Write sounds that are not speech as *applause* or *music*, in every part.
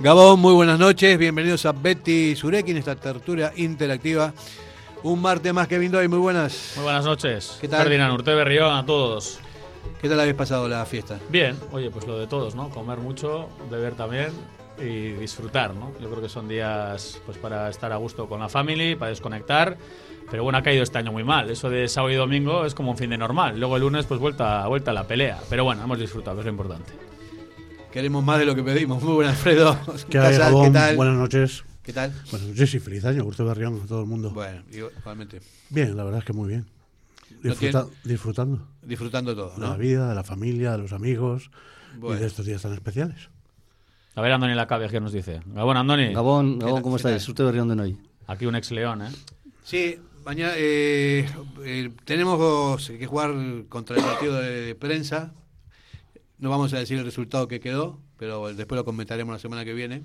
Gabón, muy buenas noches, bienvenidos a Betty Sureki en esta tertulia interactiva. Un martes más que viendo hoy, muy buenas. Muy buenas noches. ¿Qué tal? Ferdinand Urte Berrión, a todos. ¿Qué tal habéis pasado la fiesta? Bien, oye, pues lo de todos, ¿no? Comer mucho, beber también y disfrutar, ¿no? Yo creo que son días pues para estar a gusto con la family, para desconectar. Pero bueno, ha caído este año muy mal. Eso de sábado y domingo es como un fin de normal. Luego el lunes, pues vuelta, vuelta a la pelea. Pero bueno, hemos disfrutado, es lo importante. Queremos más de lo que pedimos. Muy buenas, Alfredo. ¿Qué? *laughs* ¿Qué tal? Buenas noches. ¿Qué tal? Buenas noches y feliz año, Urte Berrión, a todo el mundo. Bueno, igualmente. Bien, la verdad es que muy bien. No Disfruta- tiene- Disfrutando Disfrutando todo, de la ¿no? vida, de la familia, de los amigos Bueno. y de estos días tan especiales. A ver, Andoni Lacabe, ¿qué nos dice? Gabón, Andoni. Gabón? Gabón, ¿cómo estáis? Urte Berrión de Noy. Aquí un ex león, ¿eh? Sí, mañana eh, eh, tenemos que jugar contra el partido de prensa. No vamos a decir el resultado que quedó, pero después lo comentaremos la semana que viene.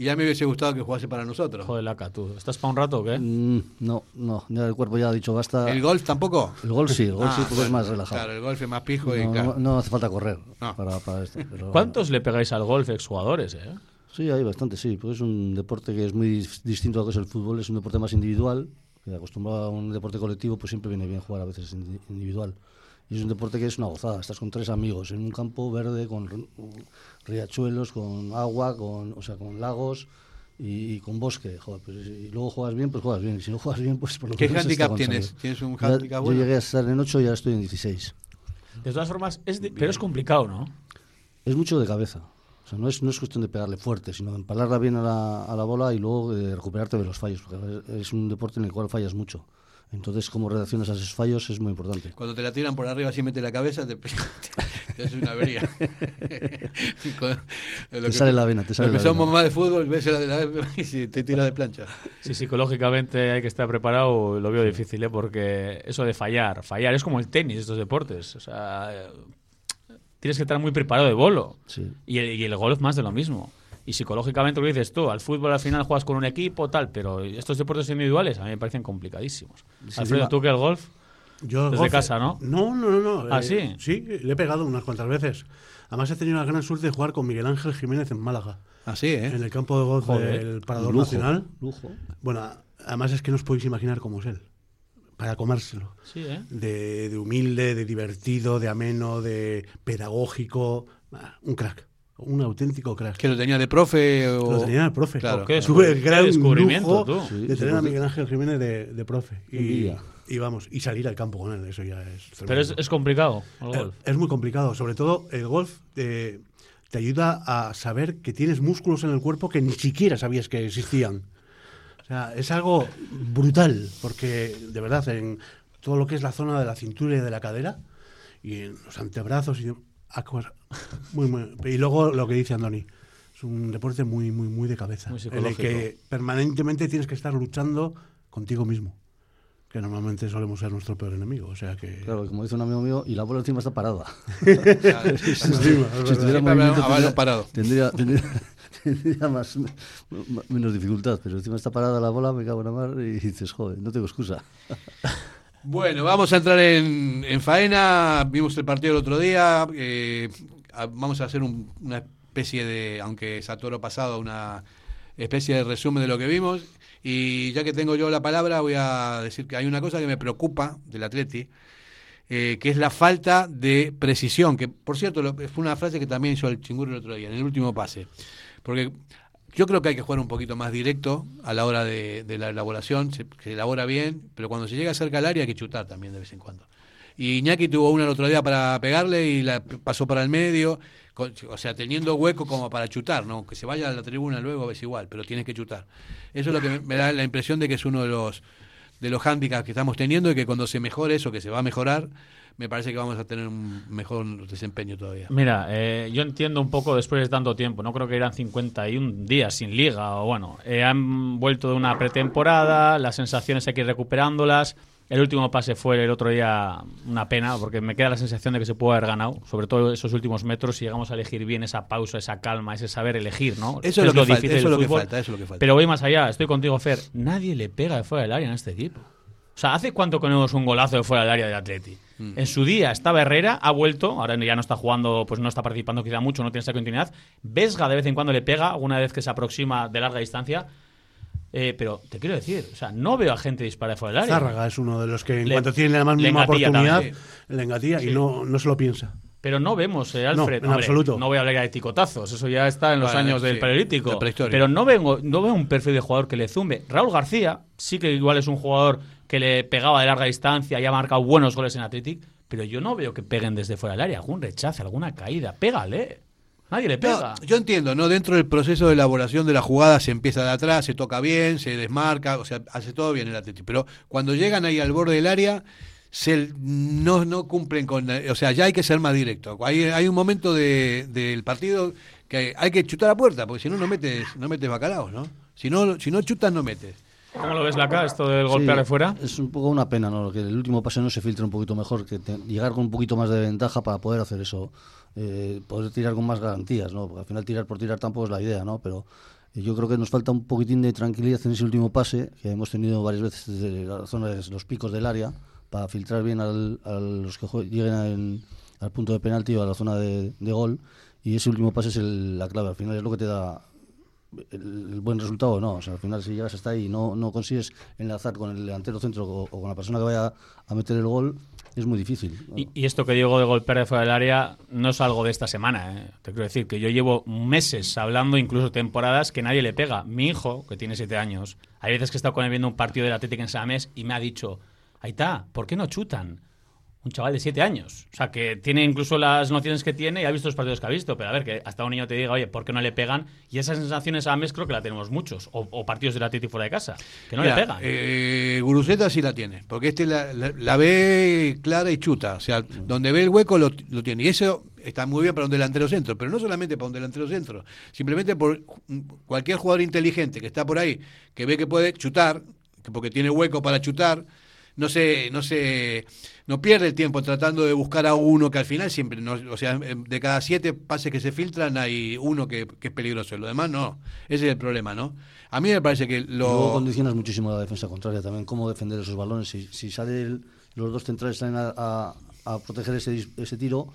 Y ya me hubiese gustado que jugase para nosotros. Joder, Laca, tú. ¿Estás para un rato o qué? Mm, no, no, ya el cuerpo ya ha dicho basta. ¿El golf tampoco? El gol sí, el gol Ah, sí, porque es más relajado. Claro, el golf es más pijo y no, claro. no- no hace falta correr No. para, para esto. pero- *laughs* ¿Cuántos le pegáis al golf exjugadores, eh? Sí, hay bastante, sí. Porque es un deporte que es muy dis- distinto a lo que es el fútbol. Es un deporte más individual. Que acostumbrado a un deporte colectivo, pues siempre viene bien jugar a veces indi- individual. Y es un deporte que es una gozada. Estás con tres amigos en un campo verde con ri- riachuelos, con agua, con, o sea, con lagos y, y con bosque. Joder, pues, y luego juegas bien, pues juegas bien. Y si no juegas bien, pues por lo ¿Qué menos handicap tienes? ¿Tienes un handicap Yo bueno? llegué a estar en 8 y ahora estoy en 16. De todas formas, es di- pero es complicado, ¿no? Es mucho de cabeza. O sea, no es, no es cuestión de pegarle fuerte, sino de empalarla bien a la, a la bola y luego de recuperarte de los fallos. Porque es un deporte en el cual fallas mucho. Entonces, cómo reaccionas a esos fallos es muy importante. Cuando te la tiran por arriba así mete la cabeza, te, *laughs* te hace una avería. *laughs* Lo que- sale la vena, te sale la somos vena. más de fútbol, ves la de la *laughs* y si te tira de plancha. Sí, psicológicamente hay que estar preparado, lo veo difícil, ¿eh? porque eso de fallar, fallar es como el tenis, estos deportes. O sea, tienes que estar muy preparado de bolo. Sí. Y el, y el golf más de lo mismo. Y psicológicamente lo que dices tú, al fútbol al final juegas con un equipo, tal, pero estos deportes individuales a mí me parecen complicadísimos. Sí, Alfredo, encima- tú que el golf, Yo Desde golf- casa, ¿no? No, no, no. no ¿Ah, eh, sí? Sí, le he pegado unas cuantas veces. Además he tenido la gran suerte de jugar con Miguel Ángel Jiménez en Málaga, Así, ¿eh? en el campo de golf Joder. del Parador lujo, Nacional. Lujo. Bueno, además es que no os podéis imaginar cómo es él, para comérselo. sí, ¿eh? de, de humilde, de divertido, de ameno, de pedagógico. Ah, Un crack, un auténtico crack. Que lo tenía de profe o... Lo tenía el profe. Claro. ¿Qué Tuve el gran descubrimiento, lujo tú? Sí, de sí, tener a Miguel Ángel Jiménez de, de profe. Y, vamos, y salir al campo con él, eso ya es Pero es, es complicado el Eh, golf. es muy complicado, sobre todo el golf eh, te ayuda a saber que tienes músculos en el cuerpo que ni siquiera sabías que existían. O sea, es algo brutal, porque de verdad, en todo lo que es la zona de la cintura y de la cadera, y en los antebrazos, y, muy, muy- y luego lo que dice Andoni, es un deporte muy, muy, muy de cabeza, Muy en el que permanentemente tienes que estar luchando contigo mismo, que normalmente solemos ser nuestro peor enemigo. O sea que... Claro, como dice un amigo mío, y la bola encima está parada. Claro, *laughs* *laughs* si estuviera movimiento, tendría, parado. tendría, tendría- *laughs* tendría más, menos dificultad. Pero encima está parada la bola, me cago en la mar y dices, joder, no tengo excusa. Bueno, vamos a entrar en, en faena. Vimos el partido el otro día. eh, vamos a hacer un- una especie de, aunque es a toro pasado, una especie de resumen de lo que vimos. Y ya que tengo yo la palabra, voy a decir que hay una cosa que me preocupa del Atleti, eh, que es la falta de precisión. Que, por cierto, lo- fue una frase que también hizo el chinguro el otro día, en el último pase. Porque yo creo que hay que jugar un poquito más directo a la hora de, de la elaboración, se, elabora bien, pero cuando se llega cerca al área hay que chutar también de vez en cuando. Y Iñaki tuvo una el otro día para pegarle y la pasó para el medio, o sea, teniendo hueco como para chutar, ¿no? Que se vaya a la tribuna luego es igual, pero tienes que chutar. Eso es lo que me, me da la impresión de que es uno de los de los hándicaps que estamos teniendo y que cuando se mejore eso, que se va a mejorar, me parece que vamos a tener un mejor desempeño todavía. Mira, eh, yo entiendo un poco después de tanto tiempo, no creo que eran 51 días sin liga, o bueno, eh, han vuelto de una pretemporada, las sensaciones hay que ir recuperándolas. El último pase fue el otro día una pena, porque me queda la sensación de que se puede haber ganado, sobre todo esos últimos metros, si llegamos a elegir bien esa pausa, esa calma, ese saber elegir, ¿no? Eso es lo difícil. Pero voy más allá, estoy contigo, Fer. Nadie le pega de fuera del área en este equipo. O sea, ¿hace cuánto que no vemos un golazo de fuera del área del Atleti? Mm. En su día estaba Herrera, ha vuelto, ahora ya no está jugando, pues no está participando quizá mucho, no tiene esa continuidad. Vesga de vez en cuando le pega, alguna vez que se aproxima de larga distancia. Eh, pero te quiero decir, o sea, no veo a gente disparar de fuera del área. Zárraga es uno de los que en Le- cuanto tiene la le misma oportunidad, también, le engatilla Sí. y no, no se lo piensa. Pero no vemos, eh, No, Alfred. en absoluto. No voy a hablar ya de ticotazos, eso ya está en los años del sí, paleolítico. Pero no vengo, no veo un perfil de jugador que le zumbe. Raúl García sí que igual es un jugador que le pegaba de larga distancia y ha marcado buenos goles en Athletic, pero yo no veo que peguen desde fuera del área. Algún rechace, alguna caída. Pégale. Nadie le No, pega. yo entiendo, ¿no? Dentro del proceso de elaboración de la jugada se empieza de atrás, se toca bien, se desmarca, o sea, hace todo bien el Atleti. Pero cuando llegan ahí al borde del área, se, no, no cumplen con. O sea, ya hay que ser más directo. Hay, hay un momento de- del partido que hay que chutar a puerta, porque si no, no metes, no metes bacalaos, ¿no? Si no, si no chutas, no metes. ¿Cómo lo ves, Laca, esto del Sí, golpear de fuera? Es un poco una pena, ¿no? Que el último pase no se filtre un poquito mejor, que te- llegar con un poquito más de ventaja para poder hacer eso, eh, poder tirar con más garantías, ¿no? Porque al final tirar por tirar tampoco es la idea, ¿no? Pero eh, yo creo que nos falta un poquitín de tranquilidad en ese último pase, que hemos tenido varias veces desde la zona de los picos del área, para filtrar bien al- a los que lleguen al- al punto de penalti o a la zona de, de gol. Y ese último pase es el- la clave. Al final es lo que te da el, buen resultado o no. O sea, al final, si llegas hasta ahí y no, no consigues enlazar con el delantero centro o, con la persona que vaya a meter el gol, es muy difícil. y esto que digo de golpear de fuera del área no es algo de esta semana. ¿eh? Te quiero decir que yo llevo meses hablando, incluso temporadas, que nadie le pega. Mi hijo, que tiene siete años, hay veces que he estado con él viendo un partido del Atlético en Samés y me ha dicho, ahí está, ¿por qué no chutan? Un chaval de siete años. O sea, que tiene incluso las nociones que tiene y ha visto los partidos que ha visto. Pero a ver, que hasta un niño te diga, oye, ¿por qué no le pegan? Y esas sensaciones a mes creo que la tenemos muchos. O, o partidos del Atlético fuera de casa, que no Mira, le pegan. Eh, Guruceta sí la tiene, porque este la, la- la ve clara y chuta. O sea, donde ve el hueco lo, lo tiene. Y eso está muy bien para un delantero centro, pero no solamente para un delantero centro, simplemente por cualquier jugador inteligente que está por ahí, que ve que puede chutar, que porque tiene hueco para chutar, no se, no se, no pierde el tiempo tratando de buscar a uno que al final siempre, no, o sea, de cada siete pases que se filtran hay uno que, es peligroso, lo demás no. Ese es el problema, ¿no? A mí me parece que Y Luego lo condicionas muchísimo la defensa contraria también, cómo defender esos balones. Si, si sale el- los dos centrales salen a, proteger ese, ese tiro,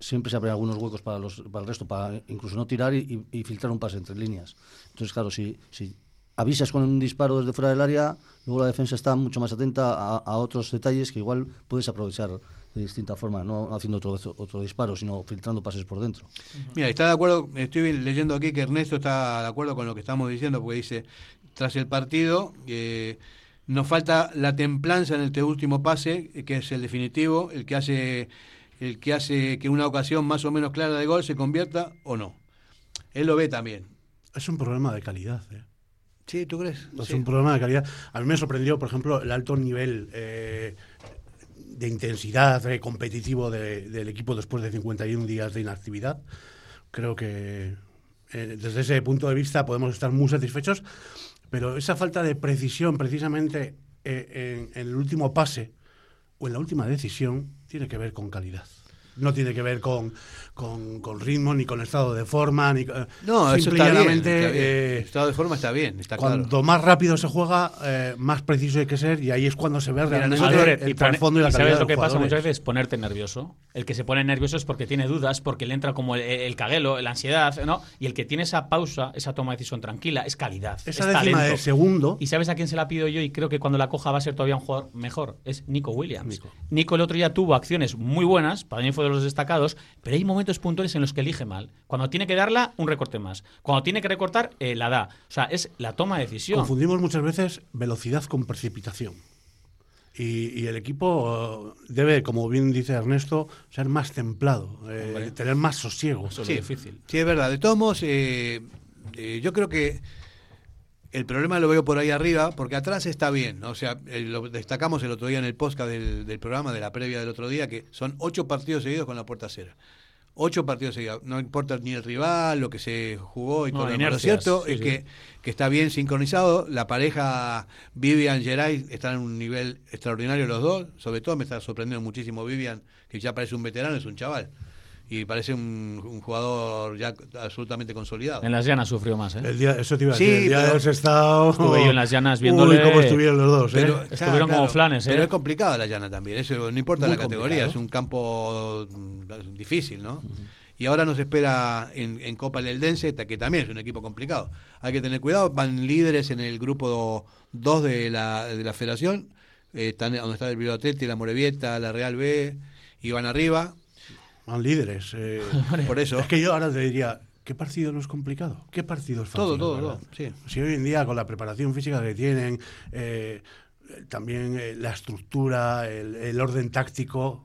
siempre se abren algunos huecos para, los, para el resto, para incluso no tirar y, filtrar un pase entre líneas. Entonces, claro, si avisas con un disparo desde fuera del área, luego la defensa está mucho más atenta a, a otros detalles que igual puedes aprovechar de distinta forma, no haciendo otro, otro disparo, sino filtrando pases por dentro. Mira, está de acuerdo, estoy leyendo aquí que Ernesto está de acuerdo con lo que estamos diciendo, porque dice, tras el partido, eh, nos falta la templanza en este último pase, que es el definitivo, el que hace el que hace que una ocasión más o menos clara de gol se convierta o no. Él lo ve también. Es un problema de calidad. ¿eh? Sí, ¿tú crees? Es Sí. un problema de calidad. A mí me sorprendió, por ejemplo, el alto nivel eh, de intensidad eh, competitivo de- del equipo después de 51 días de inactividad. Creo que eh, desde ese punto de vista podemos estar muy satisfechos, pero esa falta de precisión precisamente eh, en, en el último pase o en la última decisión tiene que ver con calidad. No tiene que ver con, con, con ritmo, ni con estado de forma, ni con- No, eso está bien. está bien. eh, el estado de forma está bien, está Cuanto claro. más rápido se juega, eh, más preciso hay que ser y ahí es cuando se ve realmente nosotros- Alfred, el y pone- trasfondo y la y calidad ¿Sabes lo que pasa muchas veces? Ponerte nervioso. El que se pone nervioso es porque tiene dudas, porque le entra como el, el caguelo, la ansiedad, ¿no? Y el que tiene esa pausa, esa toma de decisión tranquila, es calidad. Esa es décima talento. de segundo, ¿Y sabes a quién se la pido yo? Y creo que cuando la coja va a ser todavía un jugador mejor. Es Nico Williams. Nico. Nico, el otro día tuvo acciones muy buenas, para mí fue de los destacados, pero hay momentos puntuales en los que elige mal. Cuando tiene que darla, un recorte más. Cuando tiene que recortar, eh, la da. O sea, es la toma de decisión. confundimos muchas veces velocidad con precipitación. Y, y el equipo eh, debe, como bien dice Ernesto, ser más templado, eh, tener más sosiego. Eso es Sí, lo difícil. Sí, es verdad. De todos modos, eh, eh, yo creo que el problema lo veo por ahí arriba, porque atrás está bien. ¿no? O sea, lo destacamos el otro día en el podcast del, del programa, de la previa del otro día, que son ocho partidos seguidos con la puerta cero. Ocho partidos seguidos. No importa ni el rival, lo que se jugó y No, todo lo cierto sí, es sí. que, que está bien sincronizado. La pareja Vivian Geray están en un nivel extraordinario los dos. Sobre todo me está sorprendiendo muchísimo Vivian, que ya parece un veterano, es un chaval. Y parece un, un jugador ya absolutamente consolidado. En las llanas sufrió más, ¿eh? El día, eso te iba a Sí, el día pero- del Sestao. Estuve yo en las llanas *laughs* viéndole- Uy, cómo estuvieron los dos, ¿eh? Pero, Estuvieron como flanes, ¿eh? Pero es complicada la llana también, eso no importa Muy la categoría, complicado. es un campo mm, difícil, ¿no? Y ahora nos espera en, en Copa el Eldense, que también es un equipo complicado. Hay que tener cuidado, van líderes en el grupo 2 de la, de la federación, eh, están donde está el Bilbao Atleti, la Morevieta, la Real B, y van arriba, Van líderes. eh. *laughs* por eso. es que yo ahora te diría, ¿qué partido no es complicado? ¿Qué partido es fácil? Todo, todo, verdad? todo, sí. Si hoy en día con la preparación física que tienen, eh, también eh, la estructura, el, el orden táctico,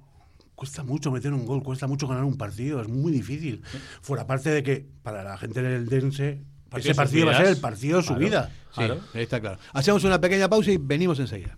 cuesta mucho meter un gol, cuesta mucho ganar un partido, es muy difícil. Fuera parte de que para la gente del Dense, ese partido va a ser el partido de su Claro. vida. Sí, Claro. está claro. Hacemos una pequeña pausa y venimos enseguida.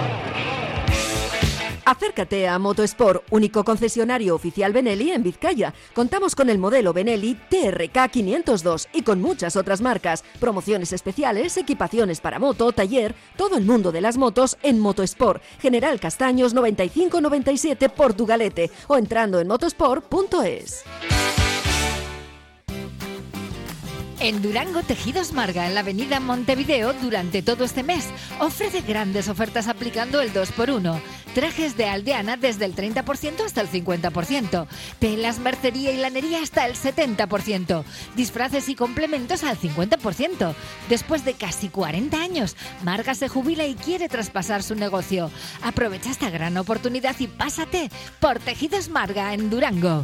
Acércate a Motosport, único concesionario oficial Benelli en Vizcaya. Contamos con el modelo Benelli TRK 502 y con muchas otras marcas, promociones especiales, equipaciones para moto, taller, todo el mundo de las motos en Motosport. General Castaños 9597 Portugalete o entrando en motosport.es. En Durango Tejidos Marga, en la avenida Montevideo, durante todo este mes, ofrece grandes ofertas aplicando el 2x1. Trajes de aldeana desde el 30% hasta el 50%. Telas, mercería y lanería hasta el 70%. Disfraces y complementos al 50%. Después de casi 40 años, Marga se jubila y quiere traspasar su negocio. Aprovecha esta gran oportunidad y pásate por Tejidos Marga en Durango.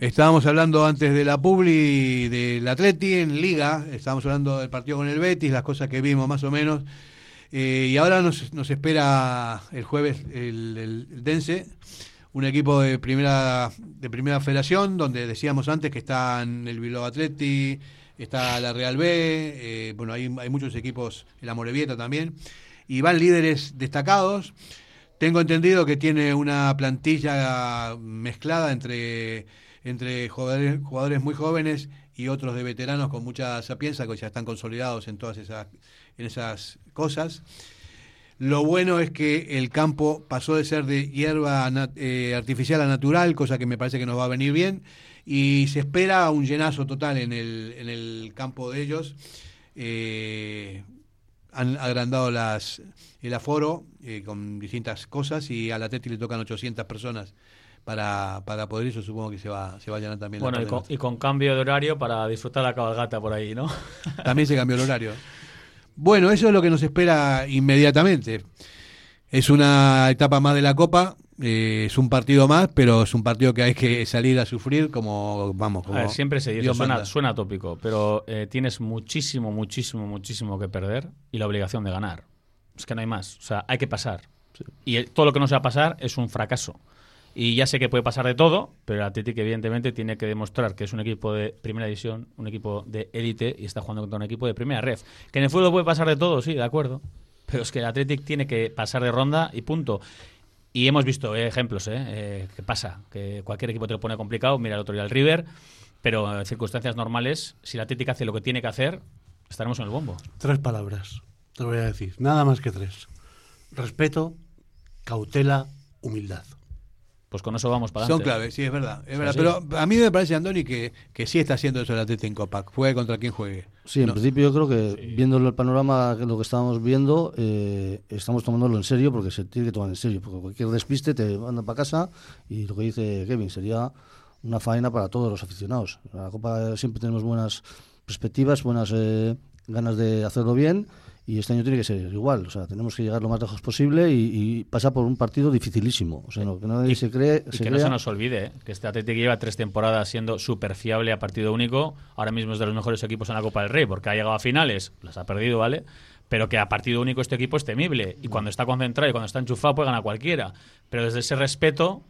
Estábamos hablando antes de la Publi del Atleti en Liga, estábamos hablando del partido con el Betis, las cosas que vimos más o menos. Eh, y ahora nos, nos espera el jueves el, el- Dense, un equipo de primera, de primera federación, donde decíamos antes que están el Bilbao Atleti, está la Real B, eh, bueno, hay, hay muchos equipos, el Amorebieta también, y van líderes destacados. Tengo entendido que tiene una plantilla mezclada entre, entre jugadores, muy jóvenes y otros de veteranos con mucha sapienza que ya están consolidados en todas esas, en esas cosas. Lo bueno es que el campo pasó de ser de hierba eh, artificial a natural, cosa que me parece que nos va a venir bien, y se espera un llenazo total en el, en el campo de ellos. Eh, han agrandado las, el aforo eh, con distintas cosas y a la Teti le tocan 800 personas para, para poder. Yo supongo que se va, se va a llenar también. la Bueno, y con, y con cambio de horario para disfrutar la cabalgata por ahí, ¿no? *laughs* También se cambió el horario. Bueno, eso es lo que nos espera inmediatamente. Es una etapa más de la Copa, eh, es un partido más, pero es un partido que hay que salir a sufrir como, vamos, como A ver, siempre se dice, suena, suena tópico, pero eh, tienes muchísimo, muchísimo, muchísimo que perder y la obligación de ganar. Es que no hay más. O sea, hay que pasar. Y el- todo lo que no sea pasar es un fracaso. Y ya sé que puede pasar de todo, pero el Athletic evidentemente tiene que demostrar que es un equipo de primera división, un equipo de élite y está jugando contra un equipo de primera red. Que en el fútbol puede pasar de todo, sí, de acuerdo. Pero es que el Athletic tiene que pasar de ronda y punto. Y hemos visto ejemplos, ¿eh? eh, que pasa, que cualquier equipo te lo pone complicado, mira el otro día el River, pero en circunstancias normales, si el Atlético hace lo que tiene que hacer, estaremos en el bombo. Tres palabras, te lo voy a decir, nada más que tres. Respeto, cautela, humildad. Pues con eso vamos para Son adelante. claves, sí, es verdad. Es verdad. Pero a mí me parece, Andoni, que, que sí está haciendo eso el Atlético en Copa. Juegue contra quien juegue. Sí, en No. principio yo creo que viendo el panorama, que lo que estábamos viendo, eh, estamos tomándolo en serio porque se tiene que tomar en serio, porque cualquier despiste te manda para casa y lo que dice Kevin sería una faena para todos los aficionados. En la Copa siempre tenemos buenas perspectivas, buenas eh, ganas de hacerlo bien y este año tiene que ser igual. O sea, tenemos que llegar lo más lejos posible y, y pasar por un partido dificilísimo. O sea, no, que nadie se cree. Y se que no se crea- nos olvide ¿eh? que este Atlético lleva tres temporadas siendo súper fiable a partido único. Ahora mismo es de los mejores equipos en la Copa del Rey porque ha llegado a finales, las ha perdido, ¿vale? Pero que a partido único este equipo es temible. Y cuando está concentrado y cuando está enchufado puede ganar cualquiera. Pero desde ese respeto,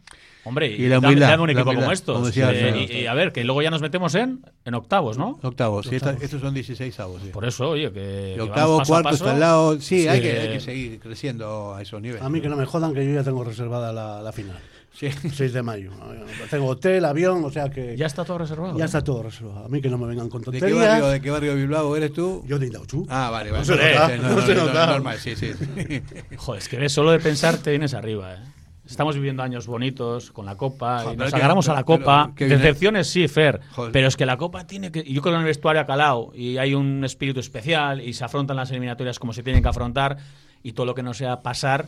hombre, Y la dame- humildad, dame un la equipo humildad, como estos. como decía Eh, y, y a ver, que luego ya nos metemos en, en octavos, ¿no? Octavos, sí, esta- estos son 16 avos. Sí. Por eso, oye, que. Y que octavo, paso cuarto, está al lado. Sí, Hay, que, hay que seguir creciendo a esos niveles. A mí que no me jodan que yo ya tengo reservada la, la final. Sí. *laughs* 6 de mayo. Tengo hotel, avión, o sea que... Ya está todo reservado. Ya está todo reservado. A mí que no me vengan con ¿De qué, tonterías. barrio, ¿De qué barrio de Bilbao eres tú? Yo de Indauchu. Ah, vale, vale. No se nota, no se nota. normal, sí, sí. Joder, es que ves, solo de pensar te vienes arriba, ¿eh? Estamos viviendo años bonitos con la Copa Joder, y nos que- agarramos a la Copa. Decepciones sí, Fer, Joder. pero es que la Copa tiene que... Yo creo que en el vestuario ha calado y hay un espíritu especial y se afrontan las eliminatorias como se tienen que afrontar y todo lo que no sea pasar,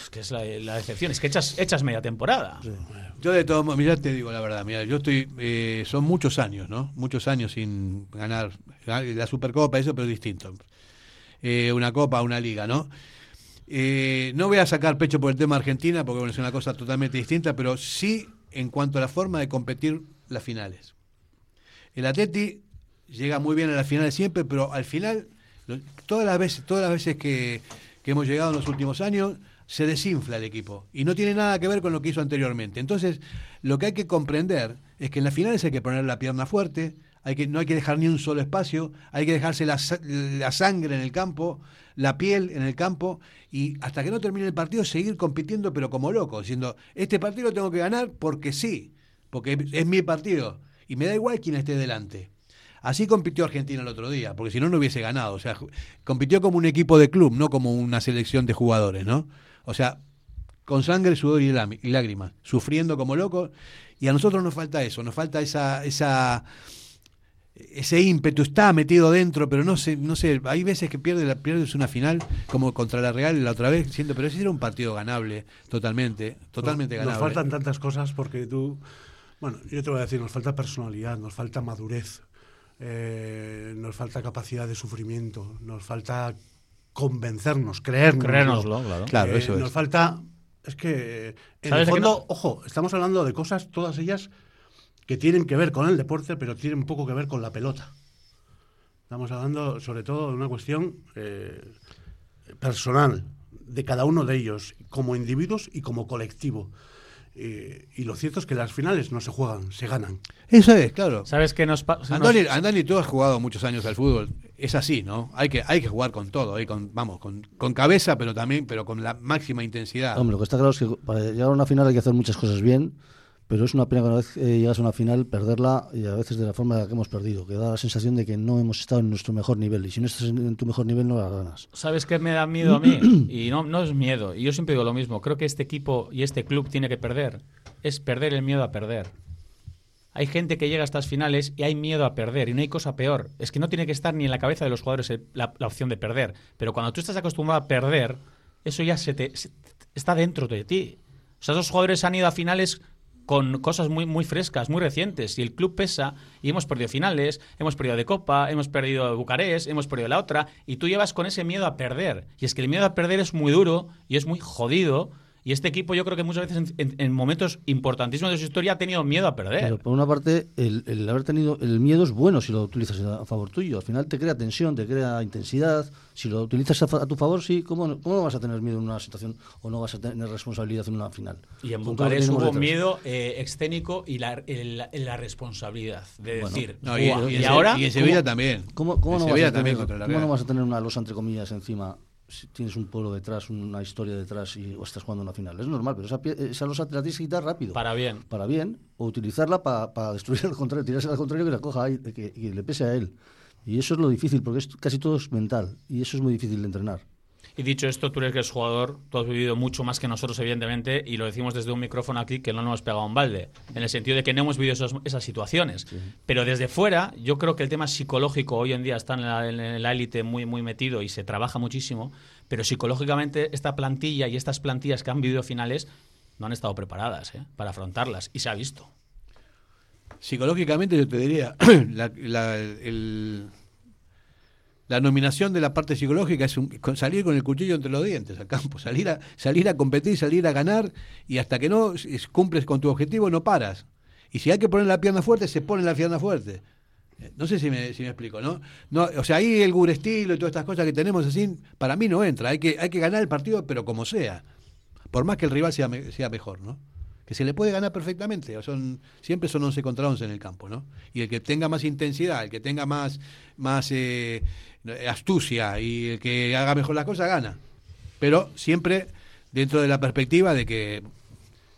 es que es la, la decepción, es que echas, echas media temporada. Yo de todos modos, mira, te digo la verdad, mira, yo estoy, eh, son muchos años, ¿no? Muchos años sin ganar la Supercopa, eso, pero distinto. Eh, una Copa, una Liga, ¿no? Eh, no voy a sacar pecho por el tema Argentina, porque bueno, es una cosa totalmente distinta, pero sí en cuanto a la forma de competir las finales. El Atleti llega muy bien a las finales siempre, pero al final, todas las veces, todas las veces que, que hemos llegado en los últimos años, se desinfla el equipo y no tiene nada que ver con lo que hizo anteriormente. Entonces, lo que hay que comprender es que en las finales hay que poner la pierna fuerte, hay que, no hay que dejar ni un solo espacio, hay que dejarse la, la sangre en el campo, la piel en el campo y hasta que no termine el partido seguir compitiendo pero como loco, diciendo, este partido lo tengo que ganar porque sí, porque es mi partido y me da igual quién esté delante. Así compitió Argentina el otro día, porque si no, no hubiese ganado. O sea, compitió como un equipo de club, no como una selección de jugadores, ¿no? O sea, con sangre, sudor y lágrimas, sufriendo como locos. Y a nosotros nos falta eso, nos falta esa, esa, ese ímpetu. Está metido dentro, pero no sé, no sé. Hay veces que pierde la, pierdes una final, como contra la Real la otra vez, siento, pero ese era un partido ganable, totalmente, totalmente Nos ganable. faltan tantas cosas porque tú. Bueno, yo te voy a decir, nos falta personalidad, nos falta madurez, eh, nos falta capacidad de sufrimiento, nos falta convencernos, creernos. Creérnoslo, claro. Claro, eso es. Nos falta. Es que, en el ¿Sabes de qué fondo, ojo, estamos hablando de cosas, todas ellas, que tienen que ver con el deporte, pero tienen poco que ver con la pelota. Estamos hablando, sobre todo, de una cuestión eh, personal de cada uno de ellos, como individuos y como colectivo. Eh, y lo cierto es que las finales no se juegan, se ganan. Eso es, claro. ¿Sabes qué nos pasa? Andoni, Andoni, tú has jugado muchos años al fútbol. Es así, ¿no? Hay que, hay que jugar con todo, ¿eh? con, vamos, con, con cabeza, pero también, pero con la máxima intensidad. Hombre, lo que está claro es que para llegar a una final hay que hacer muchas cosas bien, pero es una pena que una vez eh, llegas a una final perderla y a veces de la forma en la que hemos perdido, que da la sensación de que no hemos estado en nuestro mejor nivel y si no estás en, tu mejor nivel no las ganas. ¿Sabes qué me da miedo a mí? *clears throat* Y no, no es miedo. Y yo siempre digo lo mismo. Creo que este equipo y este club tiene que perder. Es perder el miedo a perder. Hay gente que llega a estas finales y hay miedo a perder. Y no hay cosa peor. Es que no tiene que estar ni en la cabeza de los jugadores la, la opción de perder. Pero cuando tú estás acostumbrado a perder, eso ya se te, se- está dentro de ti. O sea, esos jugadores han ido a finales con cosas muy, muy frescas, muy recientes. Y el club pesa y hemos perdido finales, hemos perdido de Copa, hemos perdido de Bucarest, hemos perdido la otra. Y tú llevas con ese miedo a perder. Y es que el miedo a perder es muy duro y es muy jodido. Y este equipo yo creo que muchas veces en, en- en momentos importantísimos de su historia ha tenido miedo a perder. Pero por una parte, el, el haber tenido el miedo es bueno si lo utilizas a favor tuyo. Al final te crea tensión, te crea intensidad. Si lo utilizas a, tu favor, sí, ¿cómo, no- ¿cómo no vas a tener miedo en una situación o no vas a tener responsabilidad en una final? Y en Bucarest hubo detrás. miedo eh, escénico y la, el- la responsabilidad de Bueno, decir, No, y, "Buah, y y en Se- ahora y en Sevilla ¿cómo- también. ¿Cómo, cómo no, también cómo vas a tener una losa entre comillas encima si tienes un pueblo detrás, una historia detrás y o estás jugando una final? Es normal, pero esa, esa losa te la tienes que quitar rápido. para bien. para bien o utilizarla para destruir al contrario, tirarse al contrario que la coja ahí, que, que le pese a él. Y eso es lo difícil, porque es, casi todo es mental y eso es muy difícil de entrenar. Y dicho esto, tú eres que es jugador, tú has vivido mucho más que nosotros, evidentemente, y lo decimos desde un micrófono aquí que no nos hemos pegado un balde, en el sentido de que no hemos vivido esos- esas situaciones. Pero desde fuera, yo creo que el tema psicológico hoy en día está en la, en la élite muy, muy metido y se trabaja muchísimo, pero psicológicamente esta plantilla y estas plantillas que han vivido finales no han estado preparadas ¿eh? para afrontarlas, y se ha visto. Psicológicamente yo te diría, *clears throat* la, la- el- la nominación de la parte psicológica es un- salir con el cuchillo entre los dientes al campo, salir a, salir a competir, salir a ganar y hasta que no es- cumples con tu objetivo no paras. Y si hay que poner la pierna fuerte, se pone la pierna fuerte. Eh, No sé si me, si me explico, ¿no? no O sea, ahí el gurestilo y todas estas cosas que tenemos así, para mí no entra. Hay que, hay que ganar el partido, pero como sea. Por más que el rival sea, sea mejor, ¿no? Que se le puede ganar perfectamente. Son, siempre son 11 contra 11 en el campo, ¿no? Y el que tenga más intensidad, el que tenga más, más eh, astucia y el que haga mejor las cosas, gana. Pero siempre dentro de la perspectiva de que,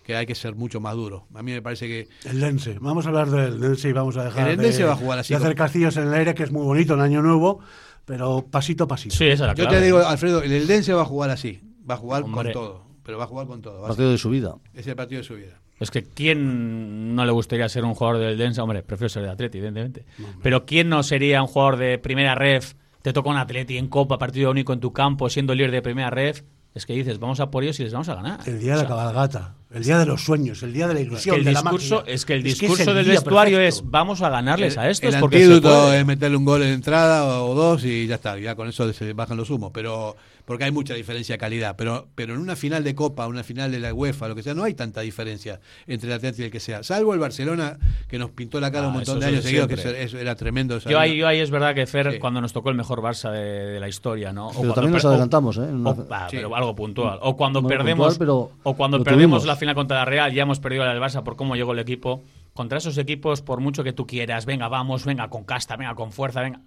que hay que ser mucho más duro. A mí me parece que El Lense. Vamos a hablar del Lense y vamos a dejar El de, Lense va a jugar así de hacer castillos en el aire, que es muy bonito en Año Nuevo, pero pasito a pasito. Sí, esa es la Yo clave. te digo, Alfredo, el Eldense va a jugar así. Va a jugar Hombre. con todo. Pero va a jugar con todo. va a Partido de su vida. Es el partido de su vida. Es que ¿quién no le gustaría ser un jugador del Densa? Hombre, prefiero ser de Atleti, evidentemente. Pero ¿quién no sería un jugador de primera ref? Te toca un Atleti en Copa, partido único en tu campo, siendo líder de primera ref. Es que dices, vamos a por ellos y les vamos a ganar. El día de la cabalgata, el día de los sueños, el día de la es que ilusión, el de la discurso, es que el Es discurso es el del vestuario perfecto. es vamos a ganarles a estos el porque se antídoto puede". es meterle un gol de entrada o, o dos y ya está. Ya con eso se bajan los humos. Pero porque hay mucha diferencia de calidad. Pero, pero en una final de Copa, una final de la UEFA, lo que sea, no hay tanta diferencia entre el Atlético y el que sea. Salvo el Barcelona, que nos pintó la cara Ah, un montón de años seguidos, que eso era tremendo. Yo ahí, yo ahí es verdad que Fer, Sí. cuando nos tocó el mejor Barça de, de la historia, ¿no? O Pero cuando también nos adelantamos, ¿eh? Una- o- ah, Sí. pero algo puntual. O cuando No perdemos, puntual, pero o cuando perdemos tuvimos. la final contra la Real, ya hemos perdido la del Barça por cómo llegó el equipo. Contra esos equipos, por mucho que tú quieras, venga, vamos, venga con casta, venga con fuerza, venga.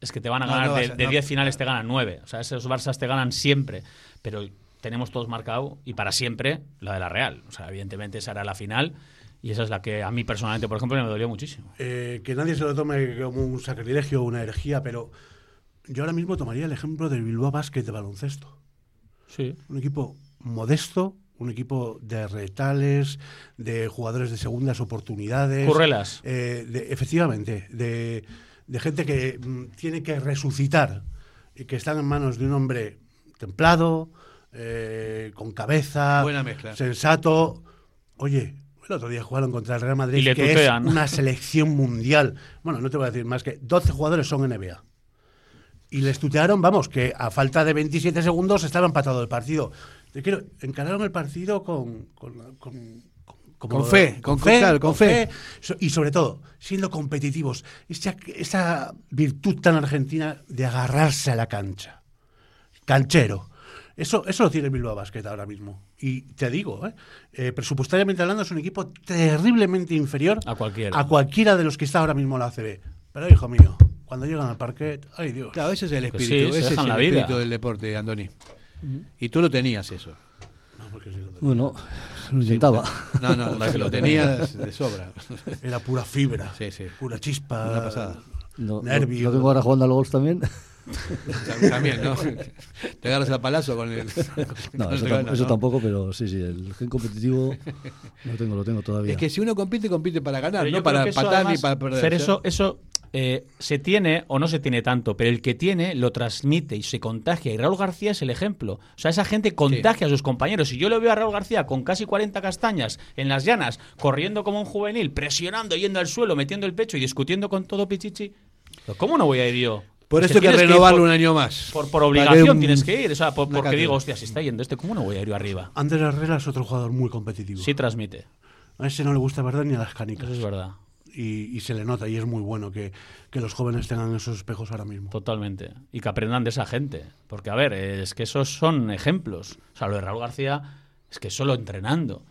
Es que te van a No, ganar no de vas a- de no. 10 finales, te ganan 9. O sea, esos Barças te ganan siempre. Pero tenemos todos marcado y para siempre la de la Real. O sea, evidentemente esa era la final y esa es la que a mí personalmente, por ejemplo, me dolió muchísimo. Eh, que nadie se lo tome como un sacrilegio o una herejía, pero yo ahora mismo tomaría el ejemplo del Bilbao Basket de baloncesto. Sí. Un equipo modesto, un equipo de retales, de jugadores de segundas oportunidades. Currelas. Eh, de- efectivamente, de, de gente que mm, tiene que resucitar y que están en manos de un hombre templado, eh, con cabeza, Buena mezcla. sensato. Oye, el otro día jugaron contra el Real Madrid, Y le que es tutean. una selección mundial. Bueno, no te voy a decir más que 12 jugadores son NBA. Y les tutearon, vamos, que a falta de 27 segundos estaba empatado el partido. Te quiero, encararon el partido con, con, con- Con fe, con- claro, con fe. So- Y sobre todo, siendo competitivos. Esa, esa virtud tan argentina de agarrarse a la cancha. Canchero. Eso, eso lo tiene el Bilbao Basket ahora mismo. Y te digo, ¿eh? Eh, presupuestariamente hablando, es un equipo terriblemente inferior A cualquiera. a cualquiera de los que está ahora mismo en la ACB. Pero, hijo mío, cuando llegan al parquet, ay Dios. Claro, ese es el Pues espíritu. sí, se ese es el vida. espíritu del deporte, Andoni. Y tú lo tenías eso. Bueno, lo intentaba. No, no, que lo *laughs* tenías de sobra. Era pura fibra, Sí, sí. pura chispa, Una pasada. No, nervio. Lo tengo ahora jugando al golf también. *laughs* También, ¿no? Te agarras a palazo con el. *laughs* No, con eso, el regalo, eso ¿no? tampoco, pero sí, sí, el gen competitivo lo tengo, lo tengo todavía. Es que si uno compite, compite para ganar, Pero no para que eso, patar ni para perder. O sea, eso, eso eh, se tiene o no se tiene tanto, pero el que tiene lo transmite y se contagia. Y Raúl García es el ejemplo. O sea, esa gente contagia a sus compañeros. Y yo lo veo a Raúl García con casi 40 castañas en las llanas, corriendo como un juvenil, presionando, yendo al suelo, metiendo el pecho y discutiendo con todo Pichichi. ¿Cómo no voy a ir yo? Por Es eso hay que ir renovarlo por- un año más. Por, que obligación un- tienes que ir. O sea, por- porque digo, hostia, si está yendo este, ¿cómo no voy a ir yo arriba? Andrés Herrera es otro jugador muy competitivo. Sí transmite. A ese no le gusta perder ni a las canicas. Eso es verdad. Y, se le nota y es muy bueno que, que los jóvenes tengan esos espejos ahora mismo. Totalmente. Y que aprendan de esa gente. Porque, a ver, es que esos son ejemplos. O sea, lo de Raúl García es que solo entrenando.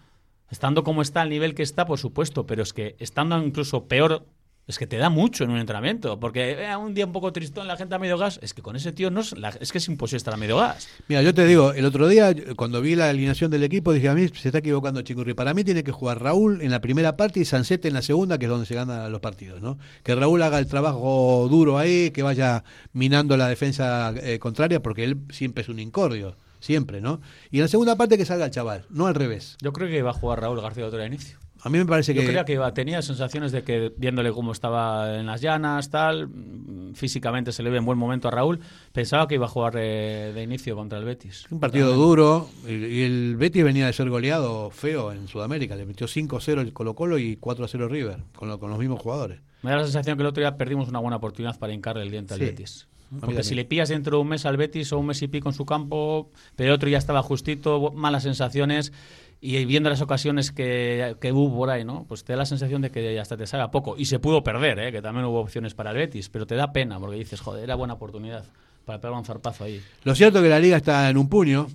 Estando como está, al nivel que está, por supuesto, pero es que estando incluso peor, es que te da mucho en un entrenamiento. Porque eh, un día un poco tristón, la gente a medio gas, es que con ese tío no es, la- es que es imposible estar a medio gas. Mira, yo te digo, el otro día, cuando vi la alineación del equipo, dije, a mí se está equivocando Chingurri. Para mí tiene que jugar Raúl en la primera parte y Sancete en la segunda, que es donde se ganan los partidos, ¿no? Que Raúl haga el trabajo duro ahí, que vaya minando la defensa eh, contraria, porque él siempre es un incordio, siempre, ¿no? Y en la segunda parte que salga el chaval, no al revés. Yo creo que iba a jugar Raúl García otro inicio. A mí me parece Yo que... creía que iba, tenía sensaciones de que viéndole cómo estaba en las llanas, tal, mm, físicamente se le ve en buen momento a Raúl, pensaba que iba a jugar eh, de inicio contra el Betis. Un partido duro, y y el Betis venía de ser goleado feo en Sudamérica, le metió 5-0 el Colo Colo y 4-0 River, con, lo- con los mismos jugadores. Me da la sensación que el otro día perdimos una buena oportunidad para hincarle el diente al Sí. Betis. A mí Porque si le pillas dentro de un mes al Betis o un mes y pico en su campo, pero el otro ya estaba justito, malas sensaciones, y viendo las ocasiones que, que hubo por ahí, ¿no? Pues te da la sensación de que hasta te salga poco. Y se pudo perder, ¿eh? Que también hubo opciones para el Betis, pero te da pena, porque dices, joder, era buena oportunidad para pegar un zarpazo ahí. Lo cierto es que la liga está en un puño.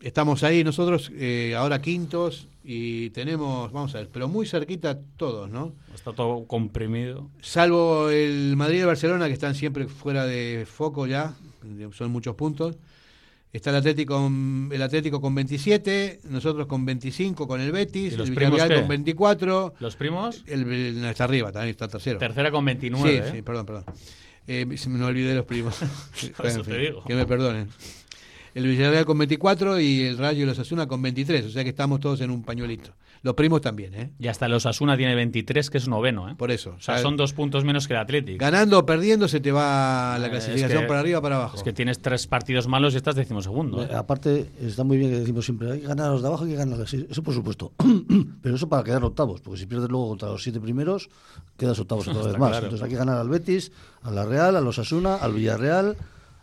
Estamos ahí nosotros, eh, ahora quintos, y tenemos, vamos a ver, pero muy cerquita todos, ¿no? Está todo comprimido. Salvo el Madrid y el Barcelona, que están siempre fuera de foco ya, son muchos puntos. Está el Atlético, el Atlético con 27, nosotros con 25 con el Betis, ¿Y los el Villarreal con 24. ¿Los primos? El, el- no, está arriba, también está tercero. Tercera con 29, Sí, ¿eh? sí, perdón, perdón. Eh, me olvidé de los primos. *laughs* Te fin, digo. Que me perdonen. El Villarreal con 24 y el Rayo y los Asuna con 23, o sea que estamos todos en un pañuelito. Los primos también, ¿eh? Y hasta los Asuna tiene 23, que es noveno, ¿eh? Por eso. O sea, son dos puntos menos que el Atlético. Ganando o perdiendo se te va la Eh, clasificación es que- para arriba o para abajo. Es que tienes tres partidos malos y estás decimosegundo. ¿eh? Eh, Aparte, está muy bien que decimos siempre, hay que ganar a los de abajo, hay que ganar a los de Eso por supuesto. *clears throat* Pero eso para quedar octavos, porque si pierdes luego contra los siete primeros, quedas octavos otra *laughs* vez más. claro. Entonces hay que ganar al Betis, a la Real, a los Asuna, al Villarreal,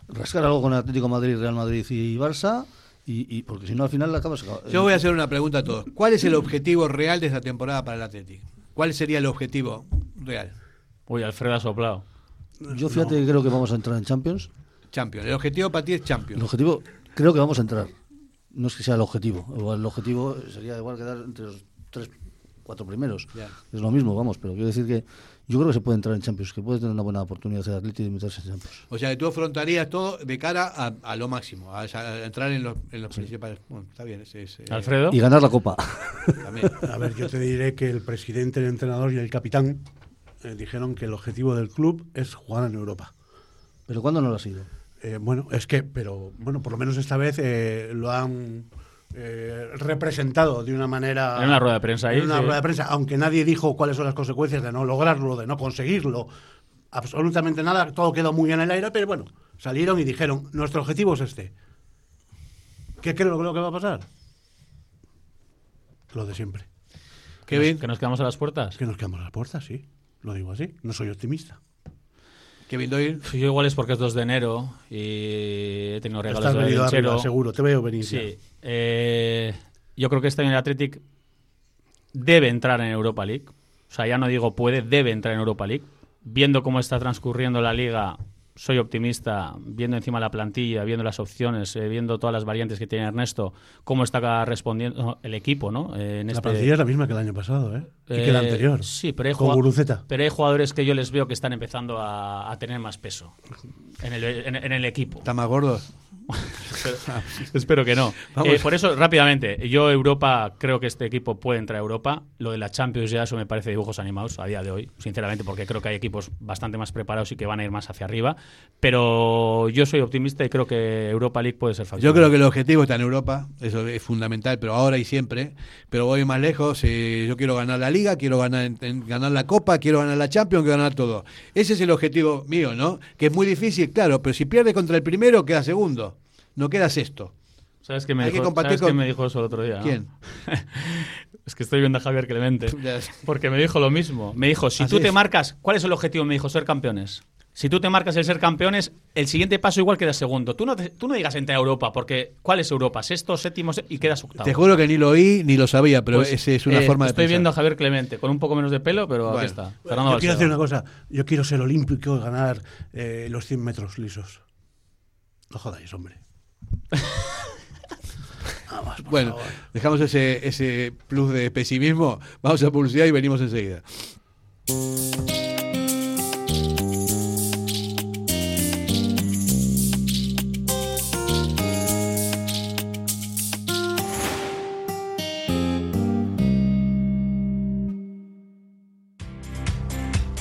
rascar algo con el Atlético Madrid, Real Madrid y Barça, y, y- porque si no al final acabas... Yo voy a hacer una pregunta a todos. ¿Cuál es el objetivo real de esta temporada para el Atlético? ¿Cuál sería el objetivo real? Uy, Alfredo ha soplado. Yo fíjate que creo que vamos a entrar en Champions. Champions. El objetivo para ti es El Champions. objetivo, creo que vamos a entrar. No es que sea el objetivo. El objetivo sería igual quedar entre los tres, cuatro primeros. Es lo mismo, vamos. Pero quiero decir que yo creo que se puede entrar en Champions, que puede tener una buena oportunidad el Atlético de meterse en Champions. O sea, que tú afrontarías todo de cara a, a lo máximo, a, a entrar en los, en los principales. Bueno, está bien. ese- ese- Alfredo. Y ganar la Copa. También. A ver, yo te diré que el presidente, el entrenador y el capitán eh, dijeron que el objetivo del club es jugar en Europa. Pero ¿cuándo no lo ha sido? Eh, bueno, es que, pero bueno, por lo menos esta vez eh, lo han eh, representado de una manera. En una rueda de prensa ahí, En una sí. rueda de prensa, aunque nadie dijo cuáles son las consecuencias de no lograrlo, de no conseguirlo. Absolutamente nada, todo quedó muy en el aire, pero bueno, salieron y dijeron: nuestro objetivo es este. ¿Qué creo lo que va a pasar? Lo de siempre. Qué bien. Que nos quedamos a las puertas. Que nos quedamos a las puertas, sí. Lo digo así. No soy optimista. Kevin Doyle. Yo igual es porque es 2 de enero y he tenido regalos Estás de arriba, seguro. Te veo venir. Sí. Eh, yo creo que este año el Athletic debe entrar en Europa League. O sea, ya no digo puede, debe entrar en Europa League. Viendo cómo está transcurriendo la liga, soy optimista. Viendo encima la plantilla, viendo las opciones, eh, viendo todas las variantes que tiene Ernesto, cómo está respondiendo el equipo, ¿no? Eh, en La este- plantilla es la misma que el año pasado, ¿eh? y que el Eh, anterior. Sí, pero hay, Con pero hay jugadores que yo les veo que están empezando a, a tener más peso en el, en- en el equipo. ¿Está más gordo? *laughs* espero, que no. Eh, por eso, rápidamente, yo Europa, creo que este equipo puede entrar a Europa. Lo de la Champions ya eso me parece dibujos animados a día de hoy, sinceramente, porque creo que hay equipos bastante más preparados y que van a ir más hacia arriba. Pero yo soy optimista y creo que Europa League puede ser factible. Yo creo que el objetivo está en Europa, eso es fundamental, pero ahora y siempre. Pero voy más lejos, eh, yo quiero ganar la Liga, quiero ganar, ganar la Copa, quiero ganar la Champions, quiero ganar todo. Ese es el objetivo mío, ¿no? Que es muy difícil, claro, pero si pierdes contra el primero, queda segundo, no queda sexto. ¿Sabes qué me, Hay que dijo, compartir ¿sabes qué con- me dijo eso el otro día? no? ¿Quién? *laughs* es que estoy viendo a Javier Clemente. *laughs* Porque me dijo lo mismo. Me dijo, si Así tú te es. marcas, ¿cuál es el objetivo? Me dijo, ser campeones. Si tú te marcas el ser campeones, el siguiente paso igual queda segundo. Tú no, te- tú no digas entrar a Europa, porque ¿cuál es Europa? Sexto, séptimo y quedas octavo. Te juro que ni lo oí ni lo sabía, pero Pues, esa es una eh, forma de Estoy pensar. viendo a Javier Clemente, con un poco menos de pelo, pero Bueno. aquí está. Yo Fernando quiero Balsero. decir una cosa. Yo quiero ser olímpico y ganar eh, los 100 metros lisos. No jodáis, hombre. Vamos, Bueno, favor. dejamos ese, ese plus de pesimismo, vamos a publicidad y venimos enseguida.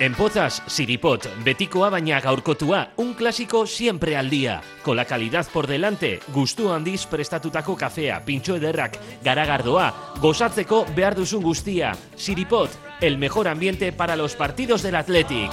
En Pozas, Siripot, betikoa baina gaurkotua, un clásico siempre al día. Con la calidad por delante, gustu handiz prestatutako kafea, pintxo ederrak, garagardoa, gozatzeko behar duzun guztia. Siripot, el mejor ambiente para los partidos del Athletic.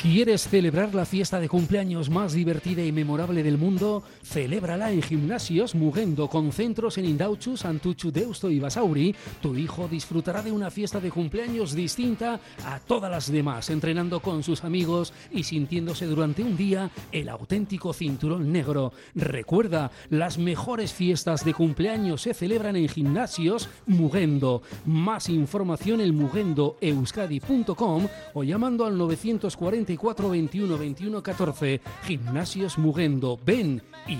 ¿Quieres celebrar la fiesta de cumpleaños más divertida y memorable del mundo? Celébrala en Gimnasios Mugendo con centros en Indauchu, Santuchu, Deusto y Basauri. Tu hijo disfrutará de una fiesta de cumpleaños distinta a todas las demás, entrenando con sus amigos y sintiéndose durante un día el auténtico cinturón negro. Recuerda, las mejores fiestas de cumpleaños se celebran en Gimnasios Mugendo. Más información en mugendoeuskadi.com o llamando al 944 21 21 14. Gimnasios Mugendo. Ven y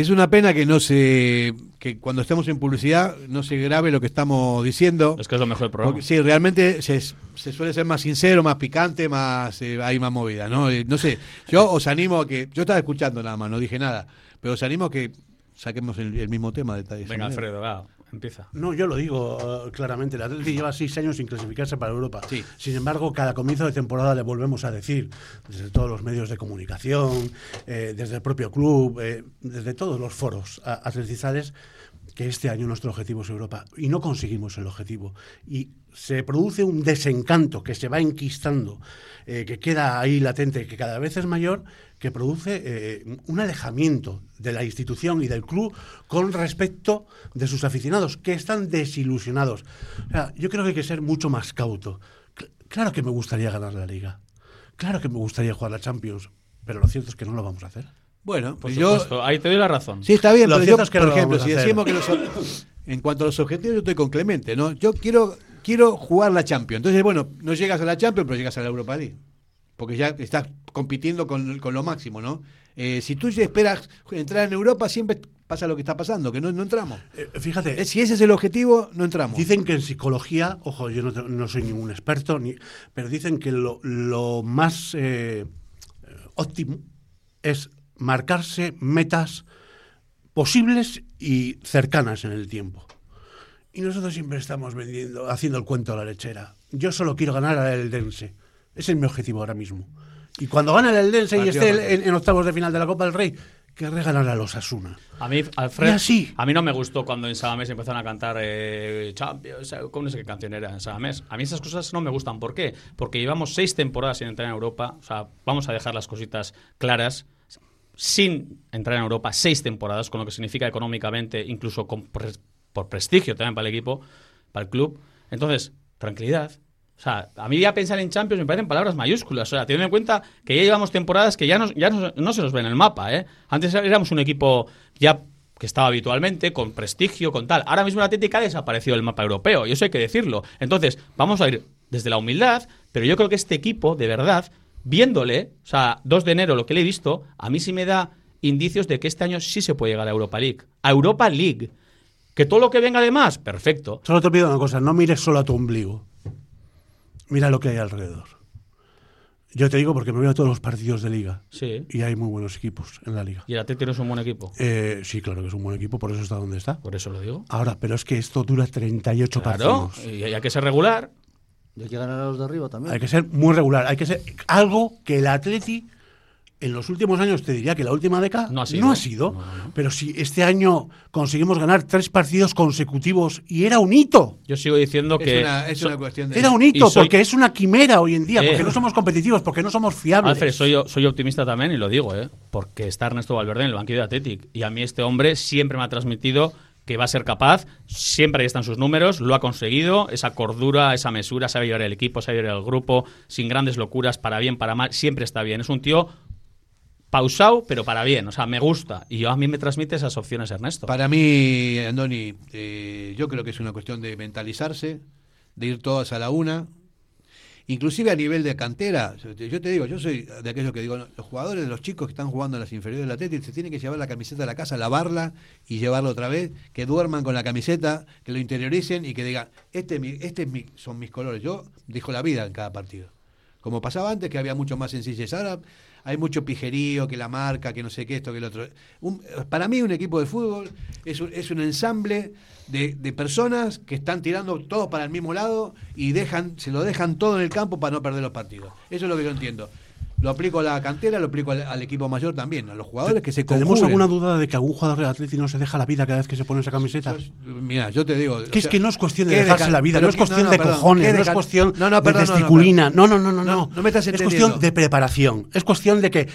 Es una pena que no se que cuando estemos en publicidad no se grabe lo que estamos diciendo. Es que es lo mejor del programa. Porque, sí, realmente se, se suele ser más sincero, más picante, más eh, hay más movida, ¿no? Eh, no sé, yo os animo a que yo estaba escuchando nada más, no dije nada, pero os animo a que saquemos el, el mismo tema de Venga, manera. Alfredo, va, empieza. No, yo lo digo eh, claramente. El Atleti lleva seis años sin clasificarse para Europa. Sin embargo, cada comienzo de temporada le volvemos a decir, desde todos los medios de comunicación, eh, desde el propio club, eh, desde todos los foros atletizales, que este año nuestro objetivo es Europa y no conseguimos el objetivo. Y se produce un desencanto que se va enquistando, eh, que queda ahí latente, que cada vez es mayor, que produce eh, un alejamiento de la institución y del club con respecto de sus aficionados, que están desilusionados. O sea, yo creo que hay que ser mucho más cauto. Cl- claro que me gustaría ganar la liga. Claro que me gustaría jugar la Champions, pero lo cierto es que no lo vamos a hacer. Bueno, Por yo. supuesto, ahí te doy la razón. Sí, está bien, Lo pero cierto yo, es que por no lo ejemplo, vamos si decimos que los, en cuanto a los objetivos, yo estoy con Clemente, ¿no? Yo quiero, quiero jugar la Champions. Entonces, bueno, no llegas a la Champions, pero llegas a la Europa League. Porque ya estás compitiendo con, con lo máximo, ¿no? Eh, si tú esperas entrar en Europa, siempre pasa lo que está pasando, que no, no entramos. Eh, fíjate, Eh, Si ese es el objetivo, no entramos. Dicen que en psicología, ojo, yo no, no soy ningún experto, ni, pero dicen que lo, lo más eh, óptimo es marcarse metas posibles y cercanas en el tiempo. Y nosotros siempre estamos vendiendo, haciendo el cuento a la lechera. Yo solo quiero ganar al Eldense. Ese es mi objetivo ahora mismo. Y cuando gane el Eldense y esté en, en octavos de final de la Copa del Rey, querré ganar a los Asuna. A mí, Alfred, así. a mí no me gustó cuando en Samamés empezaron a cantar eh, Champions, ¿cómo no sé qué canción era en? A mí esas cosas no me gustan. ¿Por qué? Porque llevamos seis temporadas sin entrar en Europa. O sea, vamos a dejar las cositas claras. Sin entrar en Europa, seis temporadas, con lo que significa económicamente, incluso con pre- por prestigio también para el equipo, para el club. Entonces, tranquilidad. O sea, a mí ya pensar en Champions me parecen palabras mayúsculas. O sea, teniendo en cuenta que ya llevamos temporadas que ya, no, ya no, no se nos ve en el mapa. ¿eh? Antes éramos un equipo ya que estaba habitualmente, con prestigio, con tal. Ahora mismo la Atlética ha desaparecido del mapa europeo, y eso hay que decirlo. Entonces, vamos a ir desde la humildad, pero yo creo que este equipo, de verdad, viéndole, o sea, 2 de enero, lo que le he visto, a mí sí me da indicios de que este año sí se puede llegar a Europa League. A Europa League. Que todo lo que venga además, perfecto. Solo te pido una cosa, no mires solo a tu ombligo. Mira lo que hay alrededor. Yo te digo porque me veo todos los partidos de liga Sí. y hay muy buenos equipos en la liga. Y el Atlético no es un buen equipo. Eh, sí, claro que es un buen equipo, por eso está donde está. Por eso lo digo. Ahora, pero es que esto dura 38 Claro, partidos. y hay que ser regular. Y hay que ganar a los de arriba también. Hay que ser muy regular, hay que ser algo que el Atleti en los últimos años te diría que la última década No ha sido. sido, pero si este año conseguimos ganar tres partidos consecutivos y era un hito. Yo sigo diciendo Es que. una, es so- una cuestión de. Era un hito, soy- porque es una quimera hoy en día, Eh. porque no somos competitivos, porque no somos fiables. Alfred, soy, soy optimista también y lo digo, ¿eh? porque está Ernesto Valverde en el banquillo de Athletic. Y a mí este hombre siempre me ha transmitido que va a ser capaz, siempre ahí están sus números, lo ha conseguido, esa cordura, esa mesura, sabe llevar el equipo, sabe llevar el grupo, sin grandes locuras, para bien, para mal, siempre está bien. Es un tío pausado, pero para bien, o sea, me gusta. Y yo, a mí me transmite esas opciones Ernesto. Para mí, Andoni, eh, yo creo que es una cuestión de mentalizarse, de ir todas a la una. Inclusive a nivel de cantera, yo te digo, yo soy de aquellos que digo, los jugadores, los chicos que están jugando en las inferiores del Atlético, se tienen que llevar la camiseta a la casa, lavarla y llevarla otra vez, que duerman con la camiseta, que lo interioricen y que digan, este, es mi- este es mi- son mis colores. Yo dejo la vida en cada partido. Como pasaba antes, que había mucho más sencillez. Ahora hay mucho pijerío, que la marca, que no sé qué, esto, que el otro. Un- para mí, un equipo de fútbol es un, es un ensamble de, de personas que están tirando todo para el mismo lado y dejan, se lo dejan todo en el campo para no perder los partidos. Eso es lo que yo entiendo. Lo aplico a la cantera, lo aplico al, al equipo mayor también, a los jugadores que se ¿Tenemos alguna duda de que algún jugador del Atleti no se deja la vida cada vez que se pone esa camiseta? Mira, yo te digo. Que es que no es cuestión de ¿qué dejarse la vida, no es cuestión de perdón, cojones, ¿qué no es cuestión no, no, de perdón, no, no, testiculina. No, no, no, no. No, no me estás Es cuestión de preparación. Es cuestión de que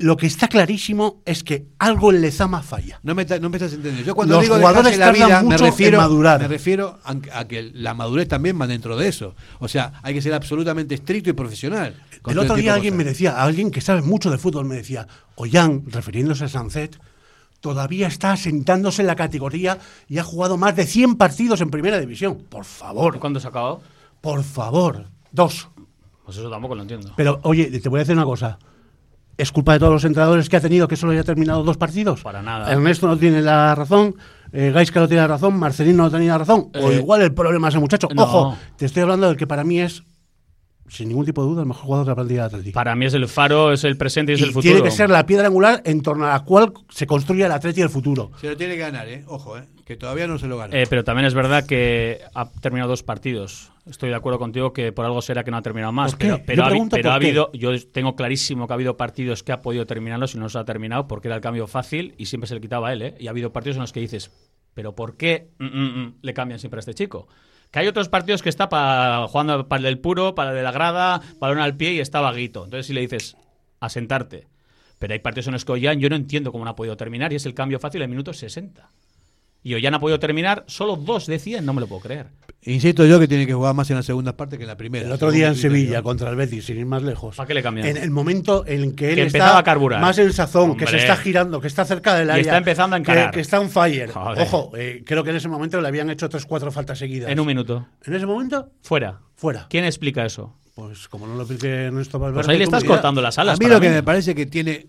lo que está clarísimo es que algo en Lezama falla. No me, no me estás entendiendo. Yo cuando Los digo jugadores la vida, me mucho en refiero, madurar. me refiero a, a que la madurez también va dentro de eso. O sea, hay que ser absolutamente estricto y profesional. El otro este día alguien me decía, alguien que sabe mucho de fútbol me decía, Ollán, refiriéndose a Sancet, todavía está asentándose en la categoría y ha jugado más de 100 partidos en primera división. Por favor, ¿Cuándo se ha acabado? por favor. Dos. Pues eso tampoco lo entiendo. Pero oye, te voy a decir una cosa. ¿Es culpa de todos los entrenadores que ha tenido que solo haya terminado dos partidos? Para nada. Ernesto no tiene la razón, eh, Gaisca no tiene la razón, Marcelino no tenía la razón. o Eh, igual el problema es el muchacho. no. Ojo, te estoy hablando del que para mí es, sin ningún tipo de duda, el mejor jugador de la plantilla de Atlético. Para mí es el faro, es el presente y es Y el futuro. tiene que ser la piedra angular en torno a la cual se construye el Atleti del futuro. Se lo tiene que ganar, ¿eh? Ojo, ¿eh? Que todavía no se lo gana. Eh, pero también es verdad que ha terminado dos partidos. Estoy de acuerdo contigo que por algo será que no ha terminado más. Pero, ha, pero habido, yo tengo clarísimo que ha habido partidos que ha podido terminarlos y no los ha terminado porque era el cambio fácil y siempre se le quitaba a él. ¿eh? Y ha habido partidos en los que dices, Pero ¿por qué mm, mm, mm, le cambian siempre a este chico? Que hay otros partidos que está para, jugando para el del puro, para el de la grada, balón al pie y está vaguito. Entonces si le dices, a sentarte. Pero hay partidos en los que Ollán yo no entiendo cómo no ha podido terminar y es el cambio fácil en minutos 60. Y Ollán ha podido terminar, solo dos decían, no me lo puedo creer. Insisto yo que tiene que jugar más en la segunda parte que en la primera. El otro día en Sevilla contra el Betis, sin ir más lejos. ¿Para qué le cambian? En el momento en que él Que está empezaba a carburar. más en sazón, que se está girando, que está cerca del Y área. está empezando a que- encarar. Que, está on fire. Joder. Ojo, eh, creo que en ese momento le habían hecho tres cuatro faltas seguidas. En un minuto. ¿En ese momento? Fuera. Fuera. ¿Quién explica eso? Pues como no lo explique Ernesto Valverde. Pues ahí le estás cortando las alas. A mí para lo que mí. me parece que tiene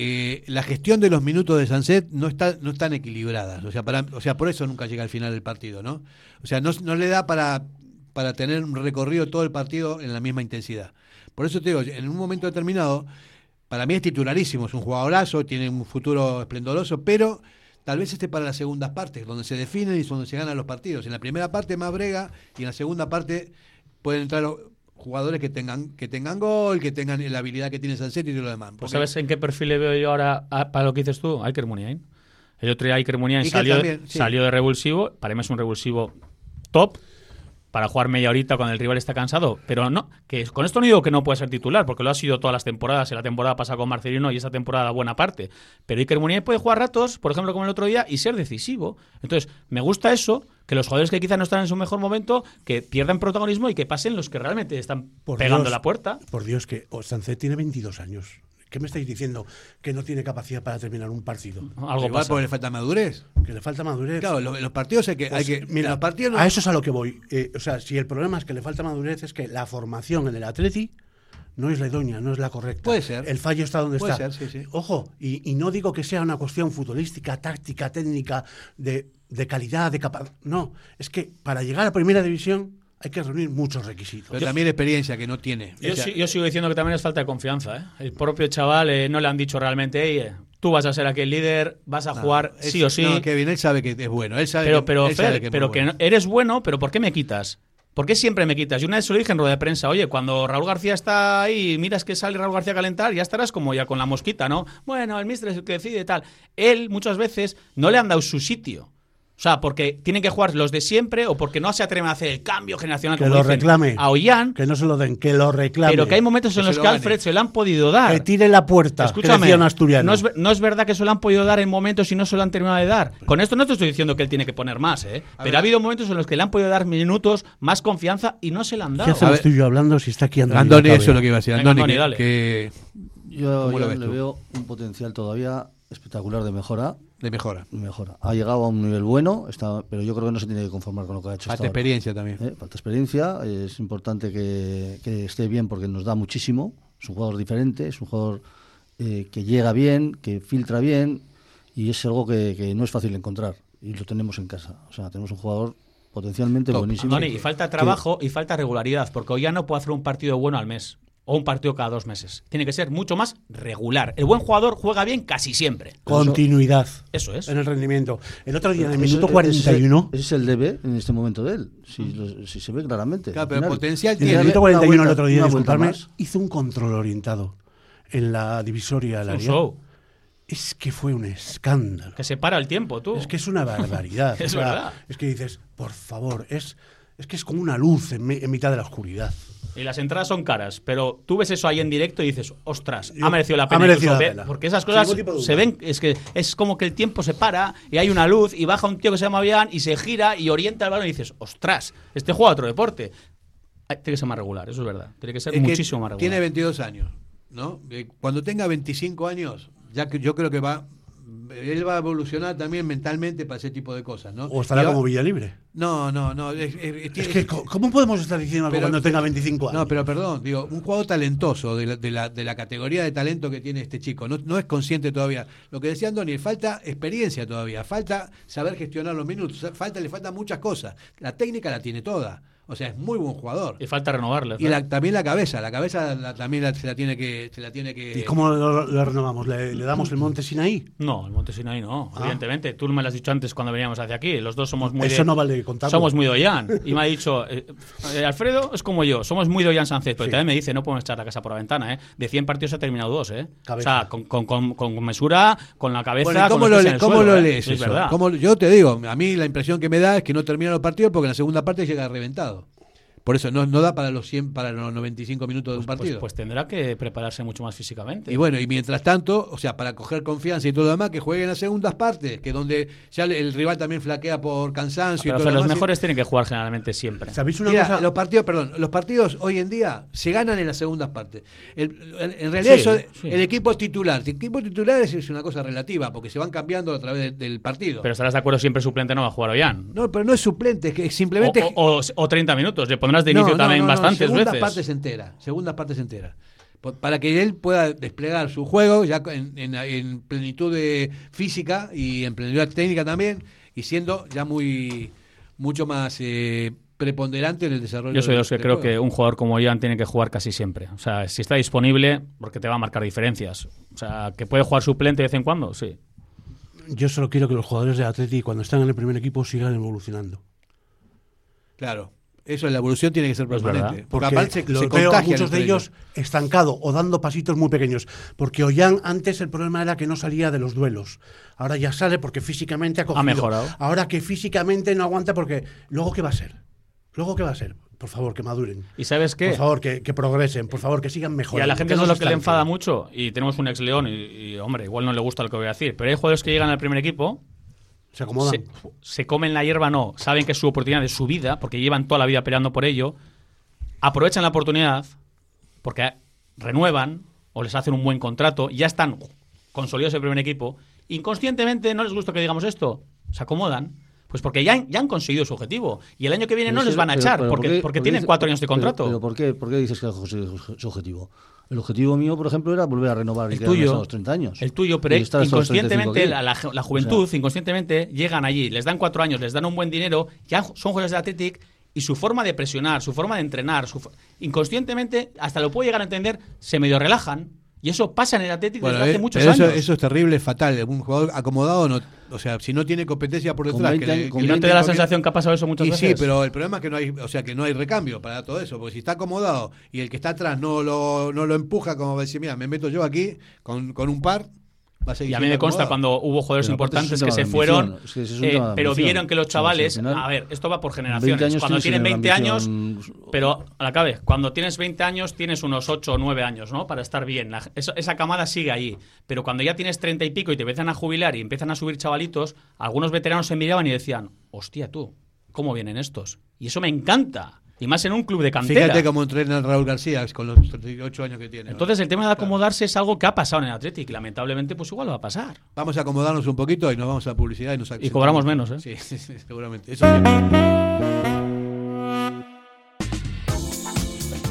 eh, la gestión de los minutos de Sanset no está no están equilibradas, o sea, para, o sea, por eso nunca llega al final del partido, ¿no? O sea, no, no le da para para tener un recorrido todo el partido en la misma intensidad. Por eso te digo, en un momento determinado para mí es titularísimo, es un jugadorazo, tiene un futuro esplendoroso, pero tal vez esté para las segundas partes, donde se definen y donde se ganan los partidos. En la primera parte más brega y en la segunda parte pueden entrar jugadores que tengan que tengan gol, que tengan la habilidad que tiene Sanset y lo demás. Pues Porque- ¿sabes en qué perfil le veo yo ahora a- para lo que dices tú? Iker Muniain. El otro día Iker Muniain Iker salió, también, sí. salió de revulsivo. Para mí es un revulsivo top para jugar media horita cuando el rival está cansado. Pero no, que con esto no digo que no pueda ser titular, porque lo ha sido todas las temporadas. La temporada pasada con Marcelino y esa temporada buena parte. Pero Iker Muniain puede jugar ratos, por ejemplo, como el otro día, y ser decisivo. Entonces, me gusta eso, que los jugadores que quizás no están en su mejor momento, que pierdan protagonismo y que pasen los que realmente están Por pegando Dios, la puerta. Por Dios, que Sanzet tiene 22 años. ¿Qué me estáis diciendo? Que no tiene capacidad para terminar un partido. Algo Igual pasa. porque le falta madurez. Que le falta madurez. Claro, lo- los partidos hay que, hay Pues, que mira, los partidos no- a eso es a lo que voy. Eh, o sea, si el problema es que le falta madurez, es que la formación en el Atleti no es la idónea, no es la correcta. Puede ser. El fallo está donde Puede está. ser, sí, sí. Ojo, y, y no digo que sea una cuestión futbolística, táctica, técnica, de, de calidad, de capacidad. No, es que para llegar a primera división hay que reunir muchos requisitos. pero también experiencia que no tiene. Yo, O sea, sí- yo sigo diciendo que también es falta de confianza. ¿eh? El propio chaval eh, no le han dicho realmente, "Ey, eh, tú vas a ser aquí el líder, vas a no, jugar es- sí o sí. No, Kevin, él sabe que es bueno. Él sabe pero, que, pero, él sabe Fer, que es pero que bueno. no- eres bueno, pero ¿por qué me quitas? ¿Por qué siempre me quitas? Y una vez se lo dije en rueda de prensa, oye, cuando Raúl García está ahí y miras que sale Raúl García a calentar, ya estarás como ya con la mosquita, ¿no? Bueno, el mister es el que decide y tal. Él muchas veces no le han dado su sitio. O sea, porque tienen que jugar los de siempre o porque no se atreven a hacer el cambio generacional que como lo dicen reclame. a Ollán, Que no se lo den, que lo reclame. pero que hay momentos en Que los que Alfred se lo han podido dar. Que tire la puerta, Escúchame, no es, no es verdad que se lo han podido dar en momentos y no se lo han terminado de dar. Con esto no te estoy diciendo que él tiene que poner más, ¿eh? Pero ver. ha habido momentos en los que le han podido dar minutos, más confianza y no se le han ¿Qué dado. hacemos ver. tú y yo hablando si está aquí Andoni? Andoni, eso es lo que iba a decir. Andoni, Andoni, que- dale. que Yo, ¿Cómo lo yo le veo un potencial todavía espectacular de mejora. De mejora. mejora. Ha llegado a un nivel bueno, está, pero yo creo que no se tiene que conformar con lo que ha hecho. Falta hasta ahora. experiencia también. Eh, Falta experiencia, es importante que, que esté bien porque nos da muchísimo. Es un jugador diferente, es un jugador eh, que llega bien, que filtra bien y es algo que, que no es fácil encontrar y lo tenemos en casa. O sea, tenemos un jugador potencialmente Top. buenísimo. Andoni, y falta trabajo y falta regularidad, porque hoy ya no puede hacer un partido bueno al mes o un partido cada dos meses. Tiene que ser mucho más regular. El buen jugador juega bien casi siempre. Continuidad Eso es. en el rendimiento. El otro día, en el Ese- minuto ese- 41, Ese es el debe en este momento de él, si, lo- si se ve claramente. Claro, pero potencial en el tiene. minuto una 41 el otro día, hizo un control orientado en la divisoria área. Es que fue un escándalo. Que se para el tiempo, tú. Es que es una barbaridad. *laughs* Es O sea, verdad. Es que dices, por favor, es, es que es como una luz en mitad de la oscuridad. Y las entradas son caras, pero tú ves eso ahí en directo y dices, ostras, ha merecido la ha pena. merecido incluso la ve- pena. Porque esas cosas se ven, es que es como que el tiempo se para y hay una luz y baja un tío que se llama Bian y se gira y orienta el balón y dices, ostras, este juega otro deporte. Tiene que ser más regular, eso es verdad. Tiene que ser Es que muchísimo más regular. Tiene 22 años, ¿no? Eh, Cuando tenga 25 años, ya que yo creo que va él va a evolucionar también mentalmente para ese tipo de cosas, ¿no? O estará va- como Villalibre. No, no, no. Es, es- que, ¿cómo podemos estar diciendo algo Pero- cuando tenga 25 años? No, pero perdón, digo, un jugador talentoso de la, de la, de la categoría de talento que tiene este chico, no, no es consciente todavía. Lo que decía Andoni, falta experiencia todavía, falta saber gestionar los minutos, falta, le faltan muchas cosas. La técnica la tiene toda. O sea, es muy buen jugador. Y falta renovarle. Y la- también la cabeza, la cabeza la- también la- se la tiene que se la tiene que ¿Y cómo lo, lo renovamos? ¿Le, le damos el monte Sinaí? No, el Monte Sinaí no, Ah. evidentemente. Tú me lo has dicho antes cuando veníamos hacia aquí. Los dos somos muy Eso de- no vale contarlo. Somos muy doyan. Y me ha dicho, eh, eh, Alfredo es como yo, somos muy doyan Sánchez. Pero Sí. también me dice, no podemos echar la casa por la ventana, ¿eh? De 100 partidos ha terminado dos, ¿eh? Cabeza. O sea, con, con- con- con mesura, con la cabeza. Bueno, ¿y ¿cómo, con lo, le- cómo suelo, ¿eh? lees Sí, es eso? verdad. ¿Cómo- yo te digo, a mí la impresión que me da es que no termina los partidos porque en la segunda parte llega reventado. Por eso no, no da para los 100, para los 95 minutos de un Pues, partido. pues tendrá que prepararse mucho más físicamente. y bueno, y mientras tanto, o sea, para coger confianza y todo lo demás, que jueguen las segundas partes, que donde ya el, rival también flaquea por cansancio Pero y todo Fer, lo los demás. mejores tienen que jugar generalmente siempre. ¿Sabéis una Mira, cosa? los partidos, perdón, los partidos hoy en día se ganan en las segundas partes. El- en, en realidad Sí, eso, sí. el equipo titular, el equipo titular es, es una cosa relativa, porque se van cambiando a través de- del partido. Pero estarás de acuerdo, siempre suplente no va a jugar Ollán. no, pero no es suplente, es que simplemente O, o- o 30 minutos, le de No, inicio no, también no, no, bastantes segundas veces. partes enteras, segundas partes enteras. Po- Para que él pueda desplegar su juego ya en, en- en plenitud de física y en plenitud técnica también, y siendo ya muy mucho más eh, preponderante en el desarrollo. Yo soy de los que creo juego. que un jugador como Ollán tiene que jugar casi siempre. O sea, si está disponible, porque te va a marcar diferencias. O sea, que puede jugar suplente de vez en cuando, sí. Yo solo quiero que los jugadores de Atleti, cuando están en el primer equipo, sigan evolucionando. Claro, eso la evolución tiene que ser permanente. Porque, Porque aparte se, los se veo a muchos de entre ellos estancado o dando pasitos muy pequeños. Porque Ollán antes el problema era que no salía de los duelos. Ahora ya sale porque físicamente ha cogido. mejorado. Ahora que físicamente no aguanta porque luego qué va a ser. Luego qué va a ser. Por favor, que maduren. ¿Y sabes qué? Por favor, que, que progresen. Por favor, que sigan Y mejorando. a la gente eso no es lo que le enfada mucho. Y tenemos un ex León y, y, hombre, igual no le gusta lo que voy a decir. Pero hay jugadores que llegan al primer equipo, Se acomodan. se, se comen la hierba, no. Saben que es su oportunidad de su vida, porque llevan toda la vida peleando por ello. Aprovechan la oportunidad, porque renuevan o les hacen un buen contrato, ya están consolidados en el primer equipo. Inconscientemente no les gusta que digamos esto, se acomodan. Pues porque ya, han- ya han conseguido su objetivo. Y el año que viene no les van a pero- echar, pero ¿por porque, qué- porque tienen dice- cuatro años de contrato. Pero, ¿por, qué, ¿por qué dices que es su, su objetivo? El objetivo mío, por ejemplo, era volver a renovar el tuyo, hasta los 30 años. El tuyo, pero Y estar hasta los 35 inconscientemente la, la ju- la juventud, inconscientemente, llegan allí, les dan cuatro años, les dan un buen dinero, ya son jugadores de Athletic y su forma de presionar, su forma de entrenar, su inconscientemente, hasta lo puedo llegar a entender, se medio relajan. Y eso pasa en el Athletic Bueno, desde hace eh, muchos pero eso, años. eso es terrible, es fatal. Un jugador acomodado, no, o sea, si no tiene competencia por Con detrás. 20 que con que ¿Y le no te da la sensación que ha pasado eso muchas y veces? sí, pero el problema es que no hay, o sea, que no hay recambio para todo eso, porque si está acomodado y el que está atrás no lo, no lo empuja, como va a decir, mira, me meto yo aquí con, con un par, va a seguir Y a mí me consta cuando hubo jugadores importantes que se fueron, es que es eh, pero vieron que los si chavales, final, a ver, esto va por 20 generaciones. Cuando tienen una 20 años, pero a la cuando tienes 20 años tienes unos 8 o 9 años, ¿no? Para estar bien. La- esa camada sigue ahí. Pero cuando ya tienes 30 y pico y te empiezan a jubilar y empiezan a subir chavalitos, algunos veteranos se miraban y decían, hostia tú, ¿cómo vienen estos? Y eso me encanta. Y más en un club de cantera. Fíjate cómo entrena Raúl García con los 38 años que tiene. Entonces el tema de acomodarse es algo que ha pasado en el Athletic lamentablemente pues igual va a pasar. Vamos a acomodarnos un poquito y nos vamos a publicidad y nos Y cobramos menos, ¿eh? Sí, *laughs* sí, sí, seguramente. Eso sí.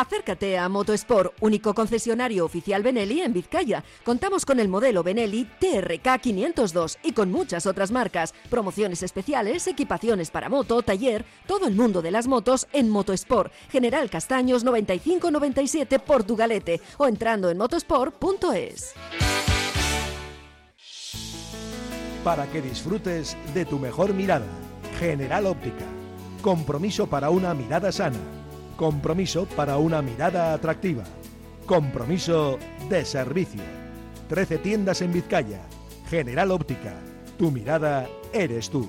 Acércate a Motosport, único concesionario oficial Benelli en Vizcaya. Contamos con el modelo Benelli TRK 502 y con muchas otras marcas, promociones especiales, equipaciones para moto, taller, todo el mundo de las motos en Motosport, General Castaños 9597 Portugalete o entrando en motosport.es. Para que disfrutes de tu mejor mirada, General Óptica. Compromiso para una mirada sana. Compromiso para una mirada atractiva. Compromiso de servicio. 13 tiendas en Vizcaya. General Óptica. Tu mirada eres tú.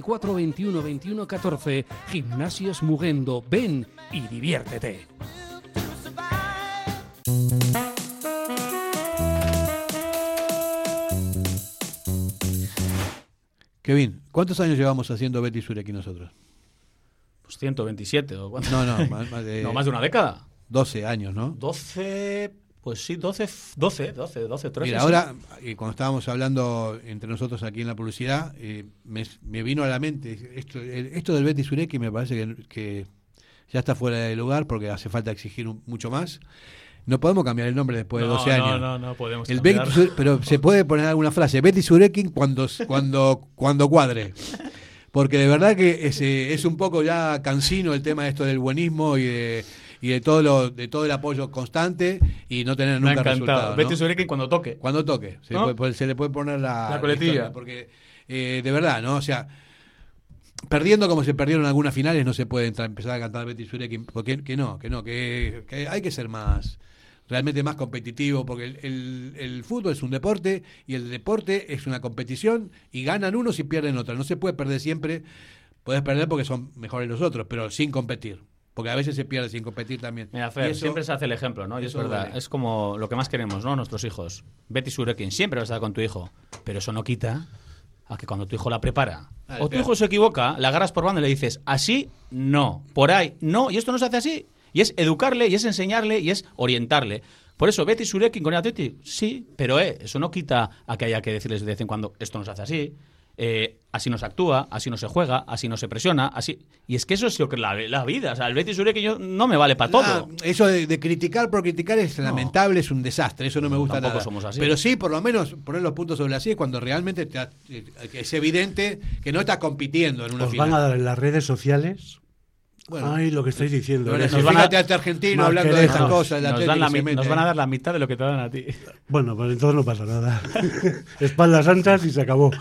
944 21 21 14. Gimnasios Mugendo. Ven y diviértete. Kevin, ¿cuántos años llevamos haciendo Betty Sureki nosotros? Pues 127 o cuánto. No, no, *laughs* más, más de, No, más de una década. 12 años, ¿no? 12, pues sí, 12, 12, 12, 12, 13. Mira, ahora, y cuando estábamos hablando entre nosotros aquí en la publicidad, eh, me, me vino a la mente esto, el- esto del Betty Sureki me parece que, que ya está fuera de lugar porque hace falta exigir un- mucho más. No podemos cambiar el nombre después de No, 12 no, años. no, no podemos El Sure- pero se puede poner alguna frase, Betty Surekin cuando, cuando, cuando cuadre. Porque de verdad que es, eh, es un poco ya cansino el tema de esto del buenismo y de, y de todo lo, de todo el apoyo constante y no tener Me ha nunca encantado. resultado. ¿no? Betty Surekin cuando toque. Cuando toque. Se, ¿No? puede- puede- se le puede poner la, La coletilla. porque eh, de verdad, ¿no? O sea, perdiendo como se perdieron algunas finales, no se puede entrar- empezar a cantar Betty Surekin. Porque que no, que no, que, que hay que ser más realmente más competitivo, porque el, el- el fútbol es un deporte y el deporte es una competición y ganan unos y pierden otros. No se puede perder siempre, puedes perder porque son mejores los otros, pero sin competir. Porque a veces se pierde sin competir también. Mira, Y Fer, eso- siempre se hace el ejemplo, ¿no? Y es verdad, es como lo que más queremos, ¿no? Nuestros hijos. Betty Surekin, siempre vas a estar con tu hijo. Pero eso no quita a que cuando tu hijo la prepara, Ah, o tu hijo se equivoca, la agarras por banda y le dices, así, no, por ahí, no, y esto no se hace así. Y es educarle, y es enseñarle, y es orientarle. Por eso, Betty Surekin con el Atleti, sí, pero eh, eso no quita a que haya que decirles de vez en cuando, esto no se hace así, eh, así no se actúa, así no se juega, así no se presiona, así... Y es que eso es lo que la, la vida, o sea, el Betty Surekin yo, no me vale para todo. Ah, eso de, de criticar por criticar es lamentable, es un desastre, eso no me gusta tampoco nada. somos así. Pero sí, por lo menos poner los puntos sobre las sillas cuando realmente te eh, es evidente que no estás compitiendo en una Os final. van a dar en las redes sociales. Bueno. Ay, lo que estáis diciendo. Bueno, Eres- nos van a- Fíjate a este argentino hablando de estas cosas, Nos, dan la mete. nos van a dar la mitad de lo que te dan a ti. Bueno, pues entonces no pasa nada. *laughs* Espaldas anchas y se acabó.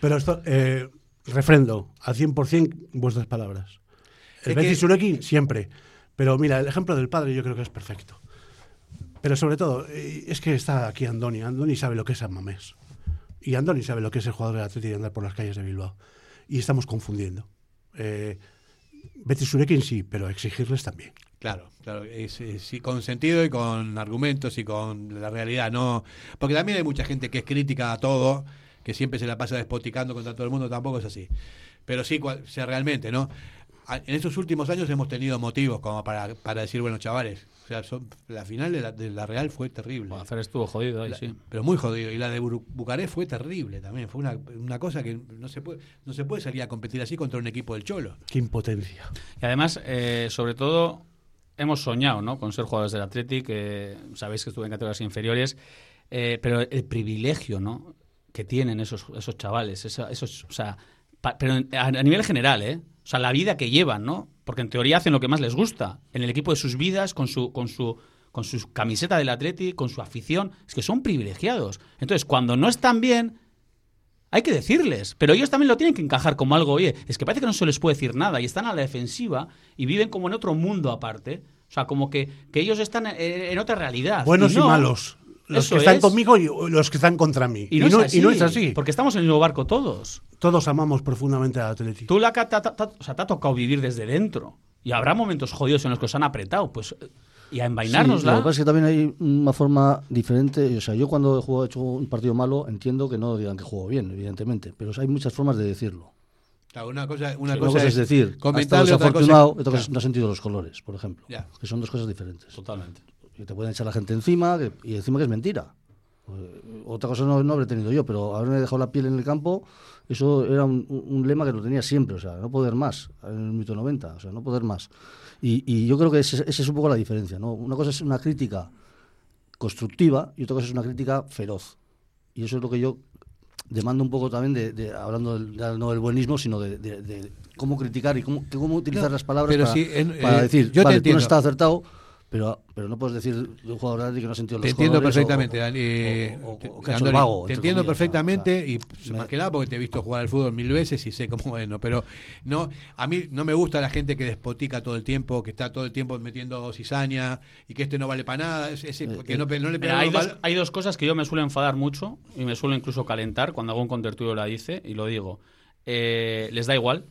Pero esto, eh, refrendo, al 100% vuestras palabras. El que- Surekin, siempre. Pero mira, el ejemplo del padre yo creo que es perfecto. Pero sobre todo, eh, es que está aquí Andoni. Andoni sabe lo que es San Mamés. Y Andoni sabe lo que es el jugador del Atlético y andar por las calles de Bilbao. Y estamos confundiendo. Eh, Betty Surekin sí, pero exigirles también. Claro, claro, con sentido y con argumentos y con la realidad, no, porque también hay mucha gente que es crítica a todo, que siempre se la pasa despoticando contra todo el mundo, tampoco es así. Pero sí, cual- sea realmente, ¿no? En estos últimos años hemos tenido motivos como para, para decir, bueno, chavales, o sea, son- la final de la, de la Real fue terrible. Hacer estuvo jodido ahí, La- sí. Pero muy jodido. Y la de Bucarest fue terrible también. Fue una, una cosa que no se, puede, no se puede salir a competir así contra un equipo del Cholo. Qué impotencia. Y además, eh, sobre todo, hemos soñado ¿no? con ser jugadores del Athletic. eh, sabéis que estuve en categorías inferiores. eh, pero el privilegio ¿no? que tienen esos, esos chavales, esa- esos, o sea, pa- pero a, a nivel general, ¿eh? O sea, la vida que llevan, ¿no? Porque en teoría hacen lo que más les gusta. En el equipo de sus vidas, con su, con su, con su camiseta del Athletic, con su afición. Es que son privilegiados. Entonces, cuando no están bien, hay que decirles, pero ellos también lo tienen que encajar como algo, oye, es que parece que no se les puede decir nada y están a la defensiva y viven como en otro mundo aparte. O sea, como que, que ellos están en, en otra realidad. Buenos y no. malos. los que están es. conmigo y los que están contra mí. Y no, es así, y no es así. Porque estamos en el mismo barco todos. Todos amamos profundamente al Atleti. Tú la que te, ha- te ha- o sea, te ha tocado vivir desde dentro. Y habrá momentos jodidos en los que os han apretado. Pues, y a Sí, envainárnosla. lo que pasa es que también hay una forma diferente. O sea, yo cuando he jugado, he hecho un partido malo, entiendo que no digan que juego bien, evidentemente. Pero hay muchas formas de decirlo. Claro, una cosa, una Una cosa, cosa es decir, ha estado comentarle, otra cosa desafortunado, es- otra cosa es claro. no ha sentido los colores, por ejemplo. Ya. Que son dos cosas diferentes. Totalmente. Que te pueden echar la gente encima que- y encima que es mentira. Eh, Otra cosa no, no habré tenido yo, pero haberme dejado la piel en el campo, eso era un, un- lema que lo tenía siempre, o sea, no poder más, en el mito 90, o sea, no poder más. Y, y yo creo que esa es un poco la diferencia, ¿no? Una cosa es una crítica constructiva y otra cosa es una crítica feroz. Y eso es lo que yo demando un poco también de, de- hablando del, ya no del buenismo, sino de, de- de cómo criticar y cómo, cómo utilizar No, las palabras para, sí, en- para eh, decir, yo te vale, tú no estás acertado, pero, pero no puedes decir de un jugador que no ha sentido los Te entiendo colores perfectamente, o- Dani. eh, o- o- te- o que ha hecho Andoni, el vago, te entre entiendo comillas, perfectamente y pues, más que nada porque te he visto jugar al fútbol mil veces y sé cómo es, ¿no? Pero no, a mí no me gusta la gente que despotica todo el tiempo, que está todo el tiempo metiendo cizaña y que este no vale para nada, ese- ese- que no, le Mira, pega hay, dos, hay dos cosas que yo me suelo enfadar mucho y me suelo incluso calentar cuando algún contertulio la dice y lo digo. Eh, les da igual,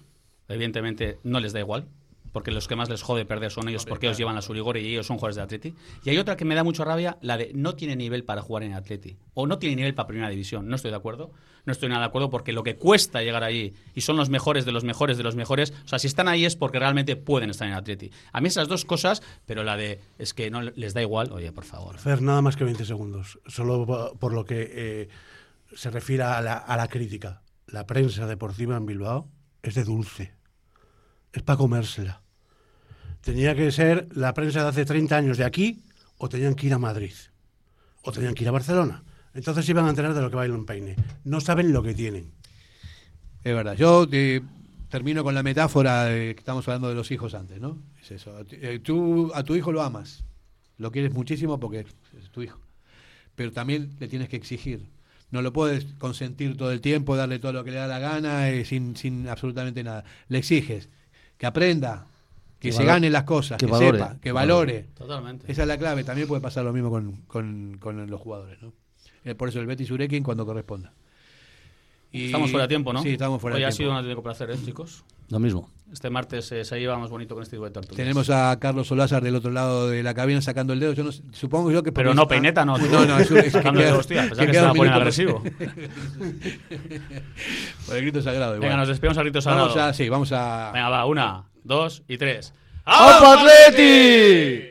evidentemente no les da igual, porque los que más les jode perder son ellos porque ellos llevan la Surigore y ellos son jugadores de Atleti. Y hay otra que me da mucha rabia, la de no tiene nivel para jugar en Atleti o no tiene nivel para Primera División. No estoy de acuerdo, no estoy nada de acuerdo porque lo que cuesta llegar allí y son los mejores de los mejores de los mejores, o sea, si están ahí es porque realmente pueden estar en Atleti. A mí esas dos cosas, pero la de es que no les da igual, oye, por favor. Fer, nada más que 20 segundos. Solo po- por lo que eh, se refiere a la, a la crítica. La prensa deportiva en Bilbao es de dulce. Es para comérsela. Tenía que ser la prensa de hace 30 años de aquí o tenían que ir a Madrid. O tenían que ir a Barcelona. Entonces iban a enterar de lo que baila un peine. No saben lo que tienen. Es verdad. Yo eh, termino con la metáfora de que estamos hablando de los hijos antes, ¿no? Es eso. Eh, tú a tu hijo lo amas, lo quieres muchísimo porque es tu hijo, pero también le tienes que exigir. No lo puedes consentir todo el tiempo, darle todo lo que le da la gana eh, sin, sin absolutamente nada. Le exiges que aprenda, que, Que se gane las cosas, que que, valore. sepa, que valore. Totalmente. Esa es la clave. También puede pasar lo mismo con, con- con los jugadores, ¿no? Eh, por eso el Betis Urequin cuando corresponda. Y- Estamos fuera de tiempo, ¿no? Sí, estamos fuera Hoy de ha tiempo. sido un auténtico placer, ¿eh, chicos? Lo mismo. Este martes eh, se lleva más bonito con este tipo de tertulias. Tenemos a Carlos Solázar del otro lado de la cabina sacando el dedo. Yo no supongo yo que. Pero no, peineta no, tío. No, no, es, un- es que Sacando el queda- dedo, hostia, que queda se iba a poner agresivo. Por el grito sagrado. igual. Venga, nos despedimos al grito Vamos sagrado. a, sí, vamos a. Venga, va, una, dos y tres. ¡Opa, Atleti!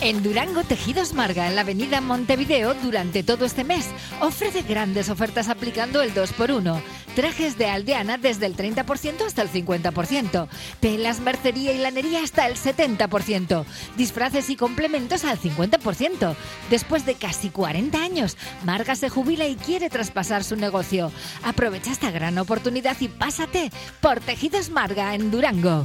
En Durango Tejidos Marga, en la avenida Montevideo, durante todo este mes, ofrece grandes ofertas aplicando el 2x1. Trajes de aldeana desde el 30% hasta el 50%. Telas, mercería y lanería hasta el 70%. Disfraces y complementos al 50%. Después de casi 40 años, Marga se jubila y quiere traspasar su negocio. Aprovecha esta gran oportunidad y pásate por Tejidos Marga en Durango.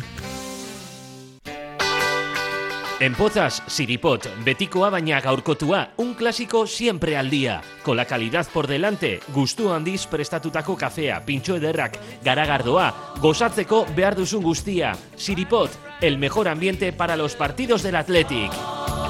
En Pozas, Siripot, betikoa baina gaurkotua, un clásico siempre al día. Con la calidad por delante, gustu handiz prestatutako kafea, pintxo ederrak, garagardoa, gozatzeko behar duzun guztia. Siripot, el mejor ambiente para los partidos del Athletic.